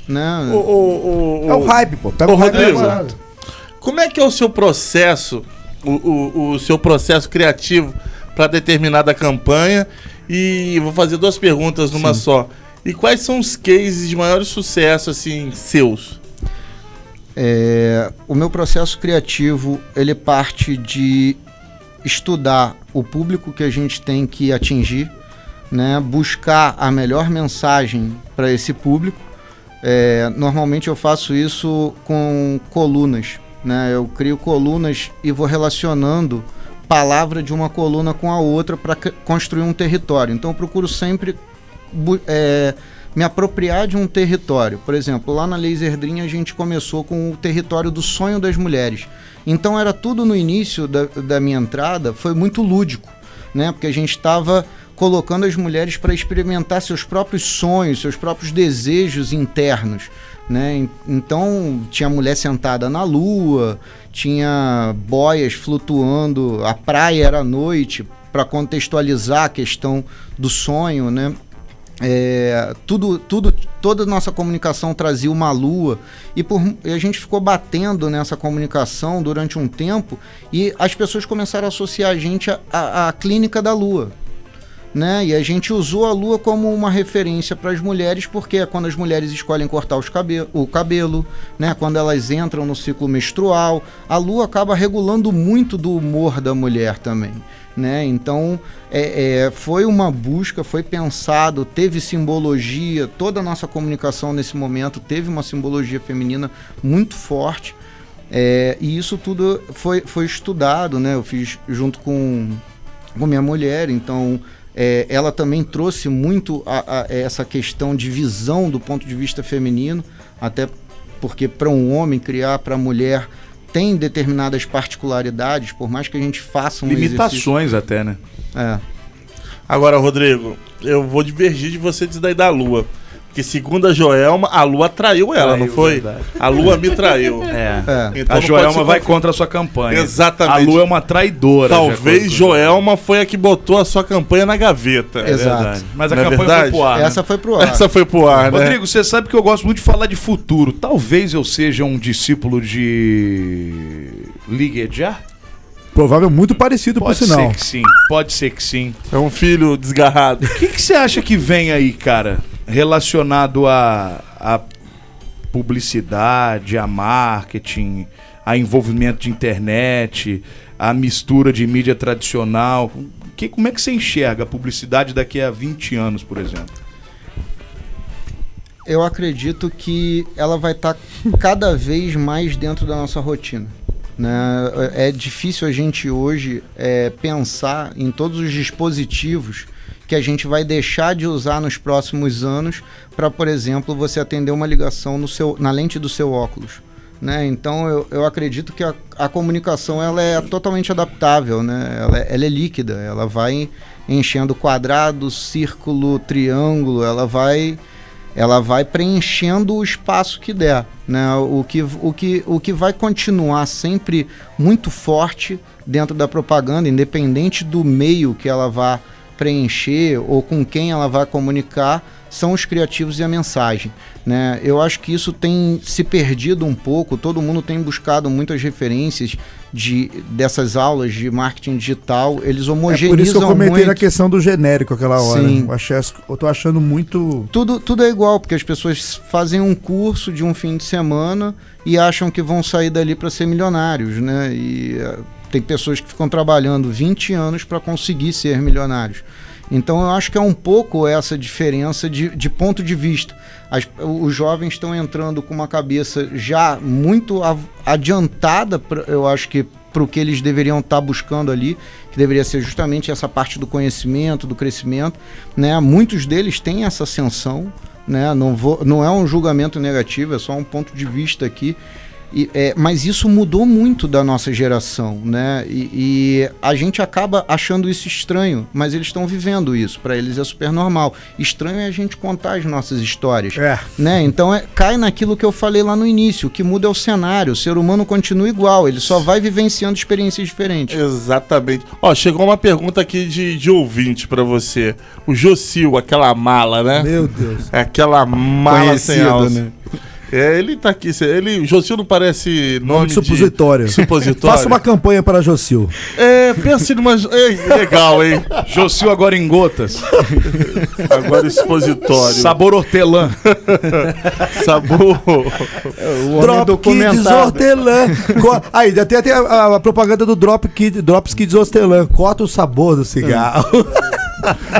né? O, o, o, É o hype, pô. Pega o hype Rodrigo, agora. Como é que é o seu processo, o, o, o seu processo criativo para determinada campanha? E vou fazer duas perguntas numa só. E quais são os cases de maior sucesso, assim, seus? É, o meu processo criativo ele parte de estudar o público que a gente tem que atingir, né? buscar a melhor mensagem para esse público. É, normalmente eu faço isso com colunas, né? Eu crio colunas e vou relacionando palavra de uma coluna com a outra para construir um território. Então eu procuro sempre é, me apropriar de um território. Por exemplo, lá na Laser Dream a gente começou com o território do sonho das mulheres. Então era tudo no início da, da minha entrada, foi muito lúdico, né? Porque a gente estava colocando as mulheres para experimentar seus próprios sonhos, seus próprios desejos internos. Né? En- Então tinha mulher sentada na lua, tinha boias flutuando, a praia era à noite, para contextualizar a questão do sonho, né? É, tudo, tudo, toda nossa comunicação trazia uma lua. E, por, e a gente ficou batendo nessa comunicação durante um tempo e as pessoas começaram a associar a gente à clínica da lua né? E a gente usou a lua como uma referência para as mulheres, porque é quando as mulheres escolhem cortar o cabelo, né? Quando elas entram no ciclo menstrual, a lua acaba regulando muito do humor da mulher também. Né? Então é, é, foi uma busca, foi pensado, teve simbologia, toda a nossa comunicação nesse momento teve uma simbologia feminina muito forte. É, e isso tudo foi, foi estudado, né? Eu fiz junto com, com minha mulher, então é, ela também trouxe muito a- a- essa questão de visão do ponto de vista feminino, até porque para um homem criar para a mulher tem determinadas particularidades, por mais que a gente faça um exercício- Limitações até, né? É. Agora, Rodrigo, eu vou divergir de você disso daí da Lua. Porque segundo a Joelma, a Lua traiu ela, Traiu, não foi? verdade. A Lua me traiu. É. Então a Joelma pode vai contra a sua campanha. Exatamente. A Lu é uma traidora. Talvez Joelma foi a que botou a sua campanha na gaveta. É Exato. verdade. Mas a Não é campanha verdade? foi pro ar. né? Essa foi pro ar. Essa foi pro ar, né? Rodrigo, você sabe que eu gosto muito de falar de futuro. Talvez eu seja um discípulo de Liguejar? Provável muito parecido Pode por sinal. ser que sim, pode ser que sim. É um filho desgarrado. O que, que você acha que vem aí, cara, relacionado a, a publicidade, a marketing, a envolvimento de internet, a mistura de mídia tradicional? Que, como é que você enxerga a publicidade daqui a 20 anos, por exemplo? eu acredito que ela vai estar cada vez mais dentro da nossa rotina. Né? É difícil a gente hoje é, pensar em todos os dispositivos que a gente vai deixar de usar nos próximos anos para, por exemplo, você atender uma ligação no seu, na lente do seu óculos. Né? Então eu, eu acredito que a, a comunicação ela é totalmente adaptável, né? ela, é, ela é líquida, ela vai enchendo quadrado, círculo, triângulo, ela vai ela vai preenchendo o espaço que der. Né? O, que, o, que, o que vai continuar sempre muito forte dentro da propaganda, independente do meio que ela vá preencher ou com quem ela vai comunicar, são os criativos e a mensagem. Né? Eu acho que isso tem se perdido um pouco, todo mundo tem buscado muitas referências de, dessas aulas de marketing digital, eles É homogeneizam por isso que eu comentei muito. na questão do genérico aquela hora. Sim. Eu, achei, eu tô achando muito. Tudo, tudo é igual, porque as pessoas fazem um curso de um fim de semana e acham que vão sair dali para ser milionários, né? E eh, tem pessoas que ficam trabalhando 20 anos para conseguir ser milionários. Então eu acho que é um pouco essa diferença de, de ponto de vista. As- os jovens estão entrando com uma cabeça já muito av- adiantada, pra- eu acho que para o que eles deveriam estar buscando ali, que deveria ser justamente essa parte do conhecimento, do crescimento. Né? Muitos deles têm essa ascensão, né? não, vou, não é um julgamento negativo, é só um ponto de vista aqui. E, é, mas isso mudou muito da nossa geração, né? E, e a gente acaba achando isso estranho, mas eles estão vivendo isso. Para eles é super normal. Estranho é a gente contar as nossas histórias, É. né? Então é, cai naquilo que eu falei lá no início. O que muda é o cenário. O ser humano continua igual. Ele só vai vivenciando experiências diferentes. Exatamente. Ó, chegou uma pergunta aqui de, de ouvinte pra você. O Jocil, aquela mala, né? Meu Deus. É aquela mala sem Conhecido, alça. né? É, ele tá aqui. Ele, o Jocil não parece nome, Nome de supositório. Supositório. Faça uma campanha para Jocil. É, pense numa. Ei, legal, hein? Jocil agora em gotas. Agora expositório. Sabor hortelã. Sabor. O homem Drop Kids. Hortelã. Aí, já tem até a, a propaganda do Drop Kid, Drops Kids Hortelã. Corta o sabor do cigarro.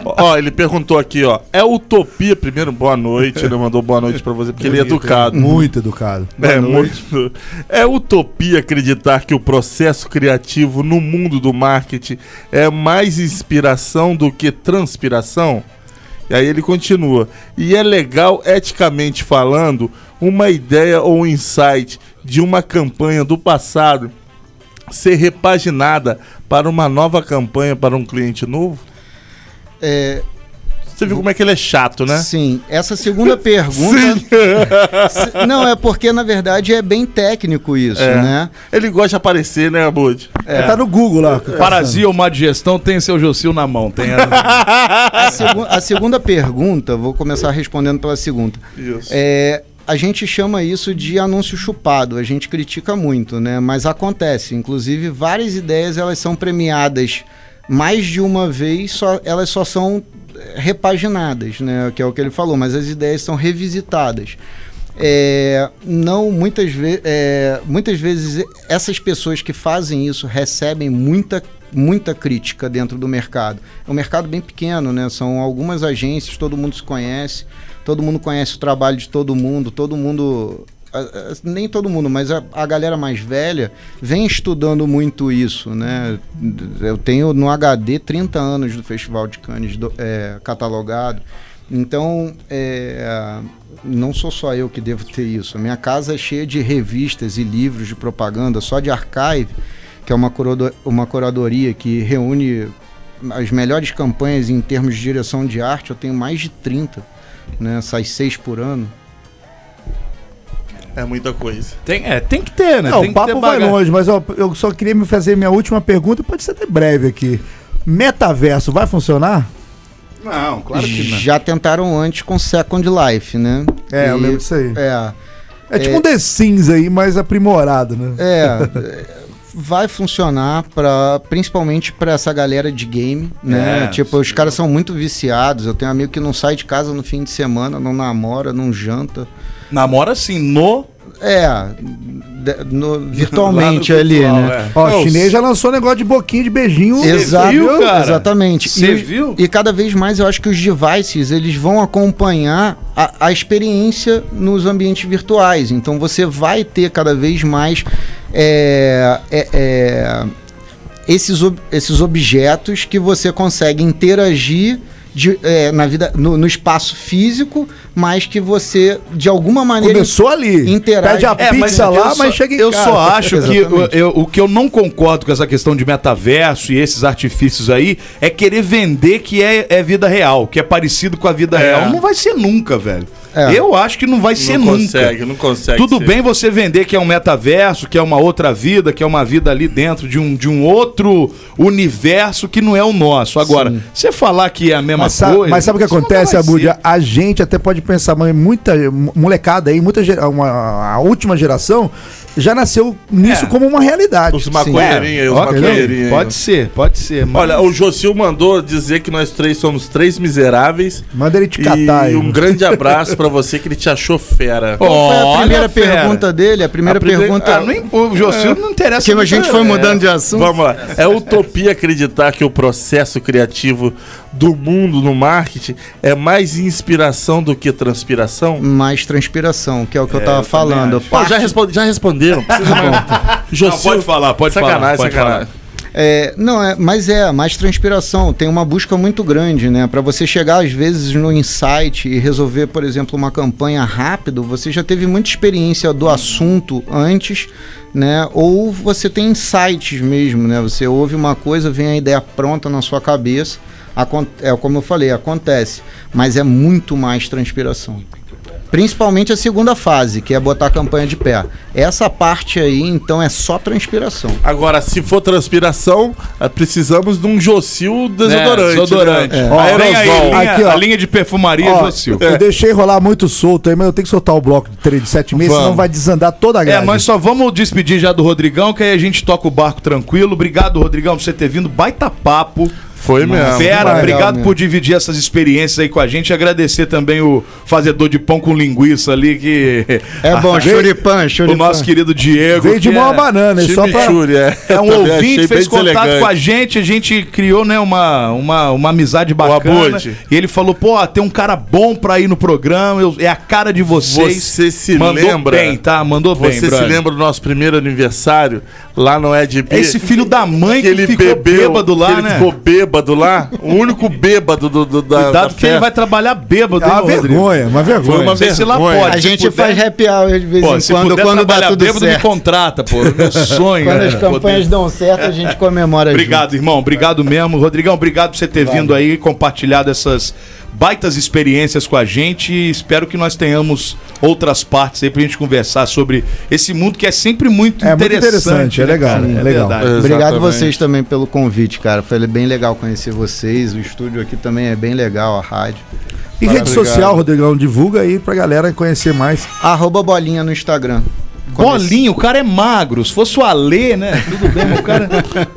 Ó, ele perguntou aqui, ó. É utopia. Primeiro, boa noite. Ele mandou boa noite pra você, porque ele é educado. Muito educado. É, muito. É utopia acreditar que o processo criativo no mundo do marketing é mais inspiração do que transpiração? E aí ele continua. E é legal, eticamente falando, uma ideia ou um insight de uma campanha do passado ser repaginada para uma nova campanha para um cliente novo? É, Você viu como é que ele é chato, né? Sim, essa segunda pergunta. Se- Não, é porque na verdade é bem técnico isso, É. né? Ele gosta de aparecer, né, Abud? É. Tá no Google lá. Parasia ou má digestão tem seu Jocil na mão. Tem a... A, segu- a segunda pergunta, vou começar respondendo pela segunda. Isso. É, a gente chama isso de anúncio chupado, a gente critica muito, né? Mas acontece, inclusive várias ideias elas são premiadas mais de uma vez, só, elas só são eh, repaginadas, né? Que é o que ele falou, mas as ideias são revisitadas. É, não muitas, ve é, muitas vezes essas pessoas que fazem isso recebem muita muita crítica dentro do mercado. É um mercado bem pequeno, né? São algumas agências, todo mundo se conhece, todo mundo conhece o trabalho de todo mundo, todo mundo nem todo mundo, mas a, a galera mais velha vem estudando muito isso, né? Eu tenho no HD 30 anos do Festival de Cannes do- é, catalogado. Então, é, não sou só eu que devo ter isso. A minha casa é cheia de revistas e livros de propaganda, só de archive, que é uma, curado- uma curadoria que reúne as melhores campanhas em termos de direção de arte. Eu tenho mais de 30, né? Sai seis por ano. É muita coisa. Tem, é, tem que ter, né? Não, tem o que ter papo vai longe, mas ó, eu só queria me fazer minha última pergunta, pode ser até breve aqui. Metaverso vai funcionar? Não, claro que não. Já tentaram antes com Second Life, né? É, eu E- lembro disso aí. É. É tipo um The Sims aí, mais aprimorado, né? É, vai funcionar para principalmente para essa galera de game, né? É, tipo, os caras são muito viciados. Eu tenho um amigo que não sai de casa no fim de semana, não namora, não janta. Namora assim, no. É, no- virtualmente ali, virtual, né? é. Ó, Não, o chinês já lançou negócio de boquinha de beijinho. Exato, viu, cara? exatamente. Cê os- viu? e cada vez mais eu acho que os devices eles vão acompanhar a, a experiência nos ambientes virtuais. Então você vai ter cada vez mais é, é, é, esses, esses objetos que você consegue interagir de- é, na vida no, no espaço físico, mas que você de alguma maneira Começou ali. interage. Pede a É, pizza lá, eu mas só- chega em Eu casa. só acho que o, Exatamente. eu- o que eu não concordo com essa questão de metaverso e esses artifícios aí é querer vender que é, é vida real, que é parecido com a vida É. real. Não vai ser nunca, velho. É. Eu acho que não vai ser não nunca. consegue, não consegue. Tudo ser. bem você vender que é um metaverso, que é uma outra vida, que é uma vida ali dentro de um, de um outro universo que não é o nosso. Agora, você falar que é a mesma Mas coisa. mas sabe o que acontece, Abud? A gente até pode pensar, mas muita molecada aí, muita uma, a última geração já nasceu nisso É. como uma realidade. Os maconheirinhos aí, os Ok, maconheirinhos aí. Pode ser, pode ser. mas- Olha, o Jocil mandou dizer que nós três somos três miseráveis. Manda ele te catar aí. E um grande abraço pra você que ele te achou fera. Qual foi a primeira pergunta dele? A primeira A primeira- pergunta. Ah, não, o Jocil não interessa. que a gente é. foi mudando de assunto. Vamos lá. É utopia acreditar que o processo criativo do mundo no marketing é mais inspiração do que transpiração? mais transpiração, que é o que eu tava falando. acho. Pô, já, respondi, já responderam. não pode falar, pode falar. sacanagem, pode sacanagem. falar. É, não, é, mas é, mais transpiração. Tem uma busca muito grande, né? Para você chegar, às vezes, no insight e resolver, por exemplo, uma campanha rápido, você já teve muita experiência do assunto antes, né? Ou você tem insights mesmo, né? Você ouve uma coisa, vem a ideia pronta na sua cabeça. É como eu falei, acontece. Mas é muito mais transpiração. Principalmente a segunda fase, que é botar a campanha de pé. Essa parte aí, então, é só transpiração. Agora, se for transpiração, eh, precisamos de um Jocil desodorante. É, desodorante. Né? Ó, vem aí, Aerosol. linha- Aqui, ó. a linha de perfumaria Ó, Jocil. eu deixei rolar muito solto aí, mas eu tenho que soltar o bloco de 3 de 7 meses, Vamos. senão vai desandar toda a É, grade. nós só vamos despedir já do Rodrigão, que aí a gente toca o barco tranquilo. Obrigado, Rodrigão, por você ter vindo. Baita papo. Foi mesmo. Fera, obrigado mesmo. por dividir essas experiências aí com a gente. Agradecer também o fazedor de pão com linguiça ali, que. É bom, Veio- churipan, O churipan. nosso querido Diego. Veio de mão a é- banana, só pra... É. É um ouvinte, fez contato deselegante. com a gente, a gente criou, né, uma, uma, uma amizade bacana. E ele falou, pô, tem um cara bom pra ir no programa, eu- é a cara de vocês. Você se Mandou lembra? bem, tá? Mandou bem, Você se brother. lembra do nosso primeiro aniversário lá no Ed É esse filho da mãe que que, ele ficou bebeu, bêbado lá, que ele né? ficou bêbado lá, o único bêbado do, do, da, Cuidado da que ele festa. vai trabalhar bêbado, É uma vergonha, uma vergonha. Foi uma vergonha. pode. A gente puder- faz happy hour de vez Pô, em se quando, puder quando dá tudo bêbado, me certo. contrata, pô. Meu sonho. Quando é as campanhas poder- dão certo, a gente comemora junto. Obrigado, irmão. Obrigado mesmo. Rodrigão, obrigado por você ter vindo aí e compartilhado essas baitas experiências com a gente. Espero que nós tenhamos outras partes aí pra gente conversar sobre esse mundo que é sempre muito É muito interessante. interessante, é né, legal, cara? é legal. verdade. Obrigado vocês também pelo convite, cara. Foi bem legal conhecer vocês. O estúdio aqui também é bem legal, a rádio. E rede Obrigado. social, Rodrigão, divulga aí pra galera conhecer mais. Arroba bolinha no Instagram. Bolinha, o cara é magro. Se fosse o Alê, né? Tudo bem, mas o cara.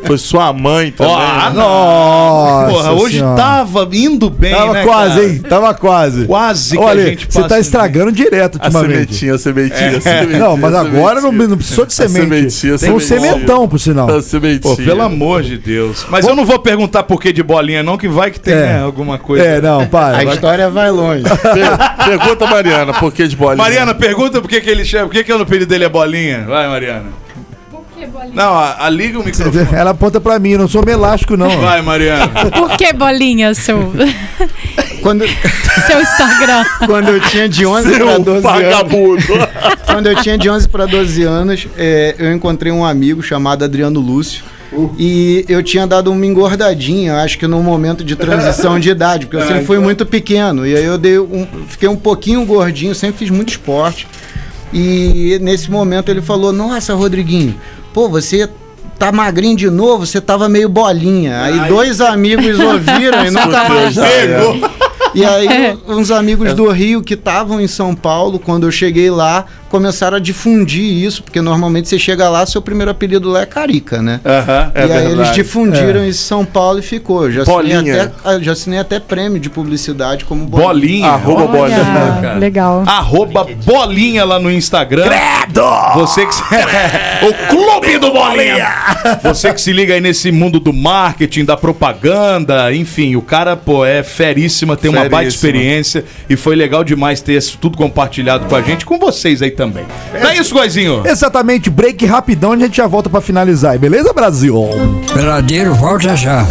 Foi sua mãe também. Ó, ah, né? Nossa Porra, hoje Senhora. tava indo bem, Tava né, quase, cara? hein? Tava quase. Quase que Olha, a gente você tá estragando direto A ultimamente. sementinha, a sementinha, a sementinha. Não, mas a agora não, não precisou de A semente. sementinha, a Tem um sementão, por sinal. A sementinha. Pô, pelo amor de Deus. Mas eu não vou perguntar por que de bolinha, não, que vai que tem É. né, alguma coisa. É, não, para. A história vai longe. Per- Pergunta, Mariana, por que de bolinha? Mariana, pergunta por que, que ele chama. Por que, que o apelido dele é bolinha? Vai, Mariana. Por que bolinha? Não, a, a liga o microfone. Ela aponta pra mim, eu não sou melástico, não. Vai, Mariana. Por que bolinha, seu, Quando, seu Instagram? quando eu tinha de 11 para Seu 12 anos. vagabundo. Quando eu tinha de 11 para 12 anos, é, eu encontrei um amigo chamado Adriano Lúcio. E eu tinha dado uma engordadinha, acho que num momento de transição de idade, porque eu sempre fui muito pequeno. E aí eu dei um, fiquei um pouquinho gordinho, sempre fiz muito esporte. E nesse momento ele falou: Nossa, Rodriguinho, pô, você tá magrinho de novo, você tava meio bolinha. Aí dois amigos ouviram e nunca mais. Pegou. E aí, uns amigos do Rio que estavam em São Paulo, quando eu cheguei lá, começaram a difundir isso, porque normalmente você chega lá, seu primeiro apelido lá é Carica, né? Aham. e aí verdade. eles difundiram em São Paulo e ficou. Já Bolinha. até, ah, já assinei até prêmio de publicidade como bolinha. Bolinha. Arroba Olha, bolinha. cara. legal. Arroba bolinha lá no Instagram. Credo! Você que se... O clube do bolinha! Você que se liga aí nesse mundo do marketing, da propaganda, enfim, o cara, pô, é feríssima, tem uma baita Feríssima. experiência e foi legal demais ter isso tudo compartilhado com a gente, com vocês aí também. Não é isso, Goizinho? Exatamente, break rapidão, a gente já volta pra finalizar, beleza, Brasil? Peladeiro, volta já.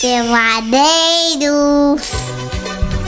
Peladeiros.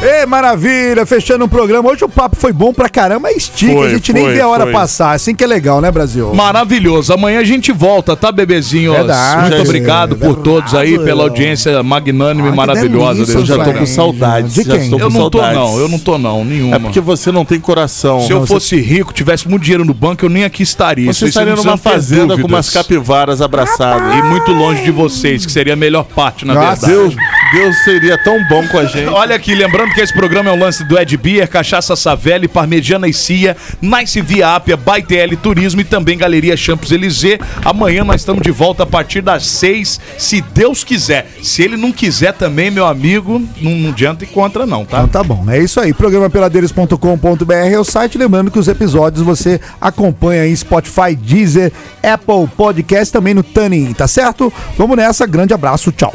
Ê, maravilha, fechando o programa. Hoje o papo foi bom pra caramba, é estica, Foi, a gente nem foi, vê a hora foi. passar. Assim que é legal, né, Brasil? Maravilhoso. Amanhã a gente volta, tá, bebezinhos? Verdade. Muito obrigado por Verdade. todos aí, pela audiência magnânime Ah, e maravilhosa delícia, Eu já tô com saudades. De quem? com Eu não tô, saudades. não. Eu não tô, não. Nenhuma. É porque você não tem coração. Se eu fosse rico, tivesse muito dinheiro no banco, eu nem aqui estaria. Você estaria numa fazenda com dúvidas. umas capivaras abraçadas. E muito longe de vocês, que seria a melhor parte, na Nossa, verdade. Deus, Deus seria tão bom com a gente. Olha aqui, lembrando que esse programa é um lance do Ed Beer, Cachaça Savelli, Parmegiana e Cia, Nice Via Apia, Baitl Turismo e também Galeria Campos Elysée. Amanhã nós estamos de volta a partir das seis, se Deus quiser. Se ele não quiser também, meu amigo, não, não adianta e contra não, tá? Então tá bom, é isso aí. Programa peladeiros.com.br é o site. Lembrando que os episódios você acompanha em Spotify, Deezer, Apple Podcast, também no Tuning, tá certo? Vamos nessa, grande abraço, tchau.